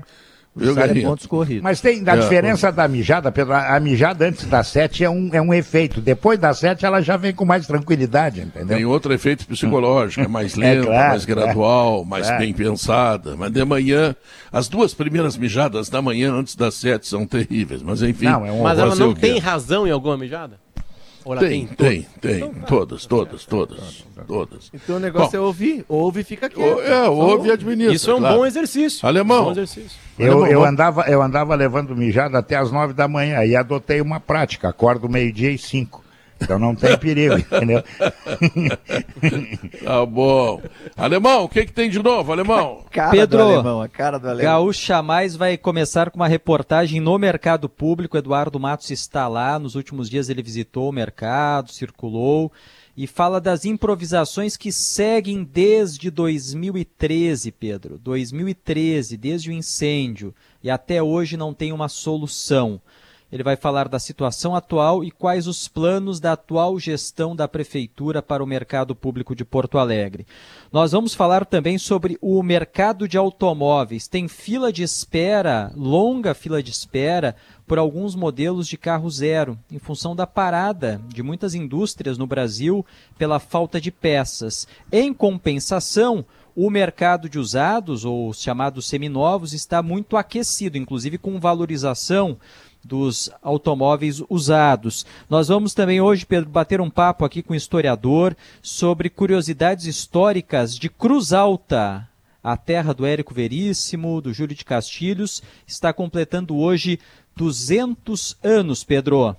é pontos corridos. Mas tem a é, diferença da mijada, Pedro. A mijada antes das sete é um, é um efeito. Depois das sete ela já vem com mais tranquilidade, entendeu? Tem outro efeito psicológico, é mais é lenta, é claro, mais gradual, mais bem pensada. Mas de manhã, as duas primeiras mijadas da manhã antes das sete são terríveis. Mas enfim. Não, é um mas ela não tem razão em alguma mijada? Tem, tem, tem, tem. Então, tá. todas, todas, todas, todas. Então o negócio Bom, é ouvir, ouve e fica quieto. É, ouve e administra. Isso é um claro. bom exercício. Alemão. Bom exercício. Eu, eu, andava, eu andava levando mijada até as nove da manhã e adotei uma prática, acordo meio-dia e cinco. Então não tem perigo, entendeu? tá bom. Alemão, o que, que tem de novo, Alemão? Cara Pedro, alemão, a cara do alemão. Gaúcha Mais vai começar com uma reportagem no mercado público. Eduardo Matos está lá. Nos últimos dias ele visitou o mercado, circulou e fala das improvisações que seguem desde 2013, Pedro. 2013, desde o incêndio, e até hoje não tem uma solução. Ele vai falar da situação atual e quais os planos da atual gestão da Prefeitura para o mercado público de Porto Alegre. Nós vamos falar também sobre o mercado de automóveis. Tem fila de espera, longa fila de espera, por alguns modelos de carro zero, em função da parada de muitas indústrias no Brasil pela falta de peças. Em compensação, o mercado de usados, ou chamados seminovos, está muito aquecido, inclusive com valorização dos automóveis usados. Nós vamos também hoje, Pedro, bater um papo aqui com o historiador sobre curiosidades históricas de Cruz Alta. A terra do Érico Veríssimo, do Júlio de Castilhos, está completando hoje 200 anos, Pedro.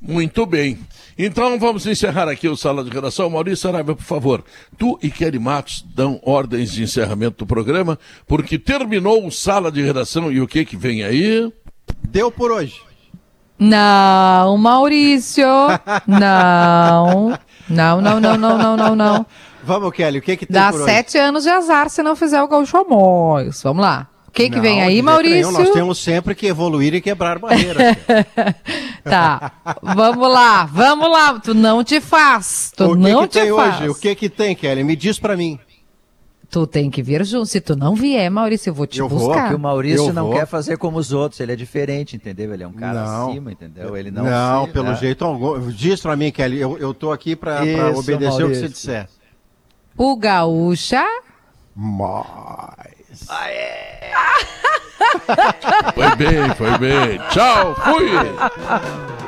Muito bem. Então vamos encerrar aqui o Sala de Redação. Maurício Saraiva, por favor, tu e Kelly Matos dão ordens de encerramento do programa, porque terminou o Sala de Redação e o que que vem aí? Deu por hoje. Não, Maurício. Não. Não, não, não, não, não, não, não. Vamos, Kelly, o que que tem Dá sete anos de azar se não fizer o Gaúcho Amores. Vamos lá. O que que Não, vem aí, Maurício? nenhum, nós temos sempre que evoluir e quebrar barreiras. Tá, vamos lá, vamos lá. Tu não te faz, tu o que não que te tem faz. hoje? O que que tem, Kelly? Me diz pra mim. Tu tem que vir junto. Se tu não vier, Maurício, eu vou te Eu vou, buscar. Porque o Maurício Eu não vou. quer fazer como os outros, ele é diferente, entendeu? Ele é um cara Não. acima, entendeu? Ele Não, não, se- pelo né? jeito algum. Diz pra mim, Kelly. Eu, eu tô aqui pra, pra Isso, obedecer o que Maurício. você disser. O Gaúcha. Mas. Foi bem, foi bem. Tchau, fui!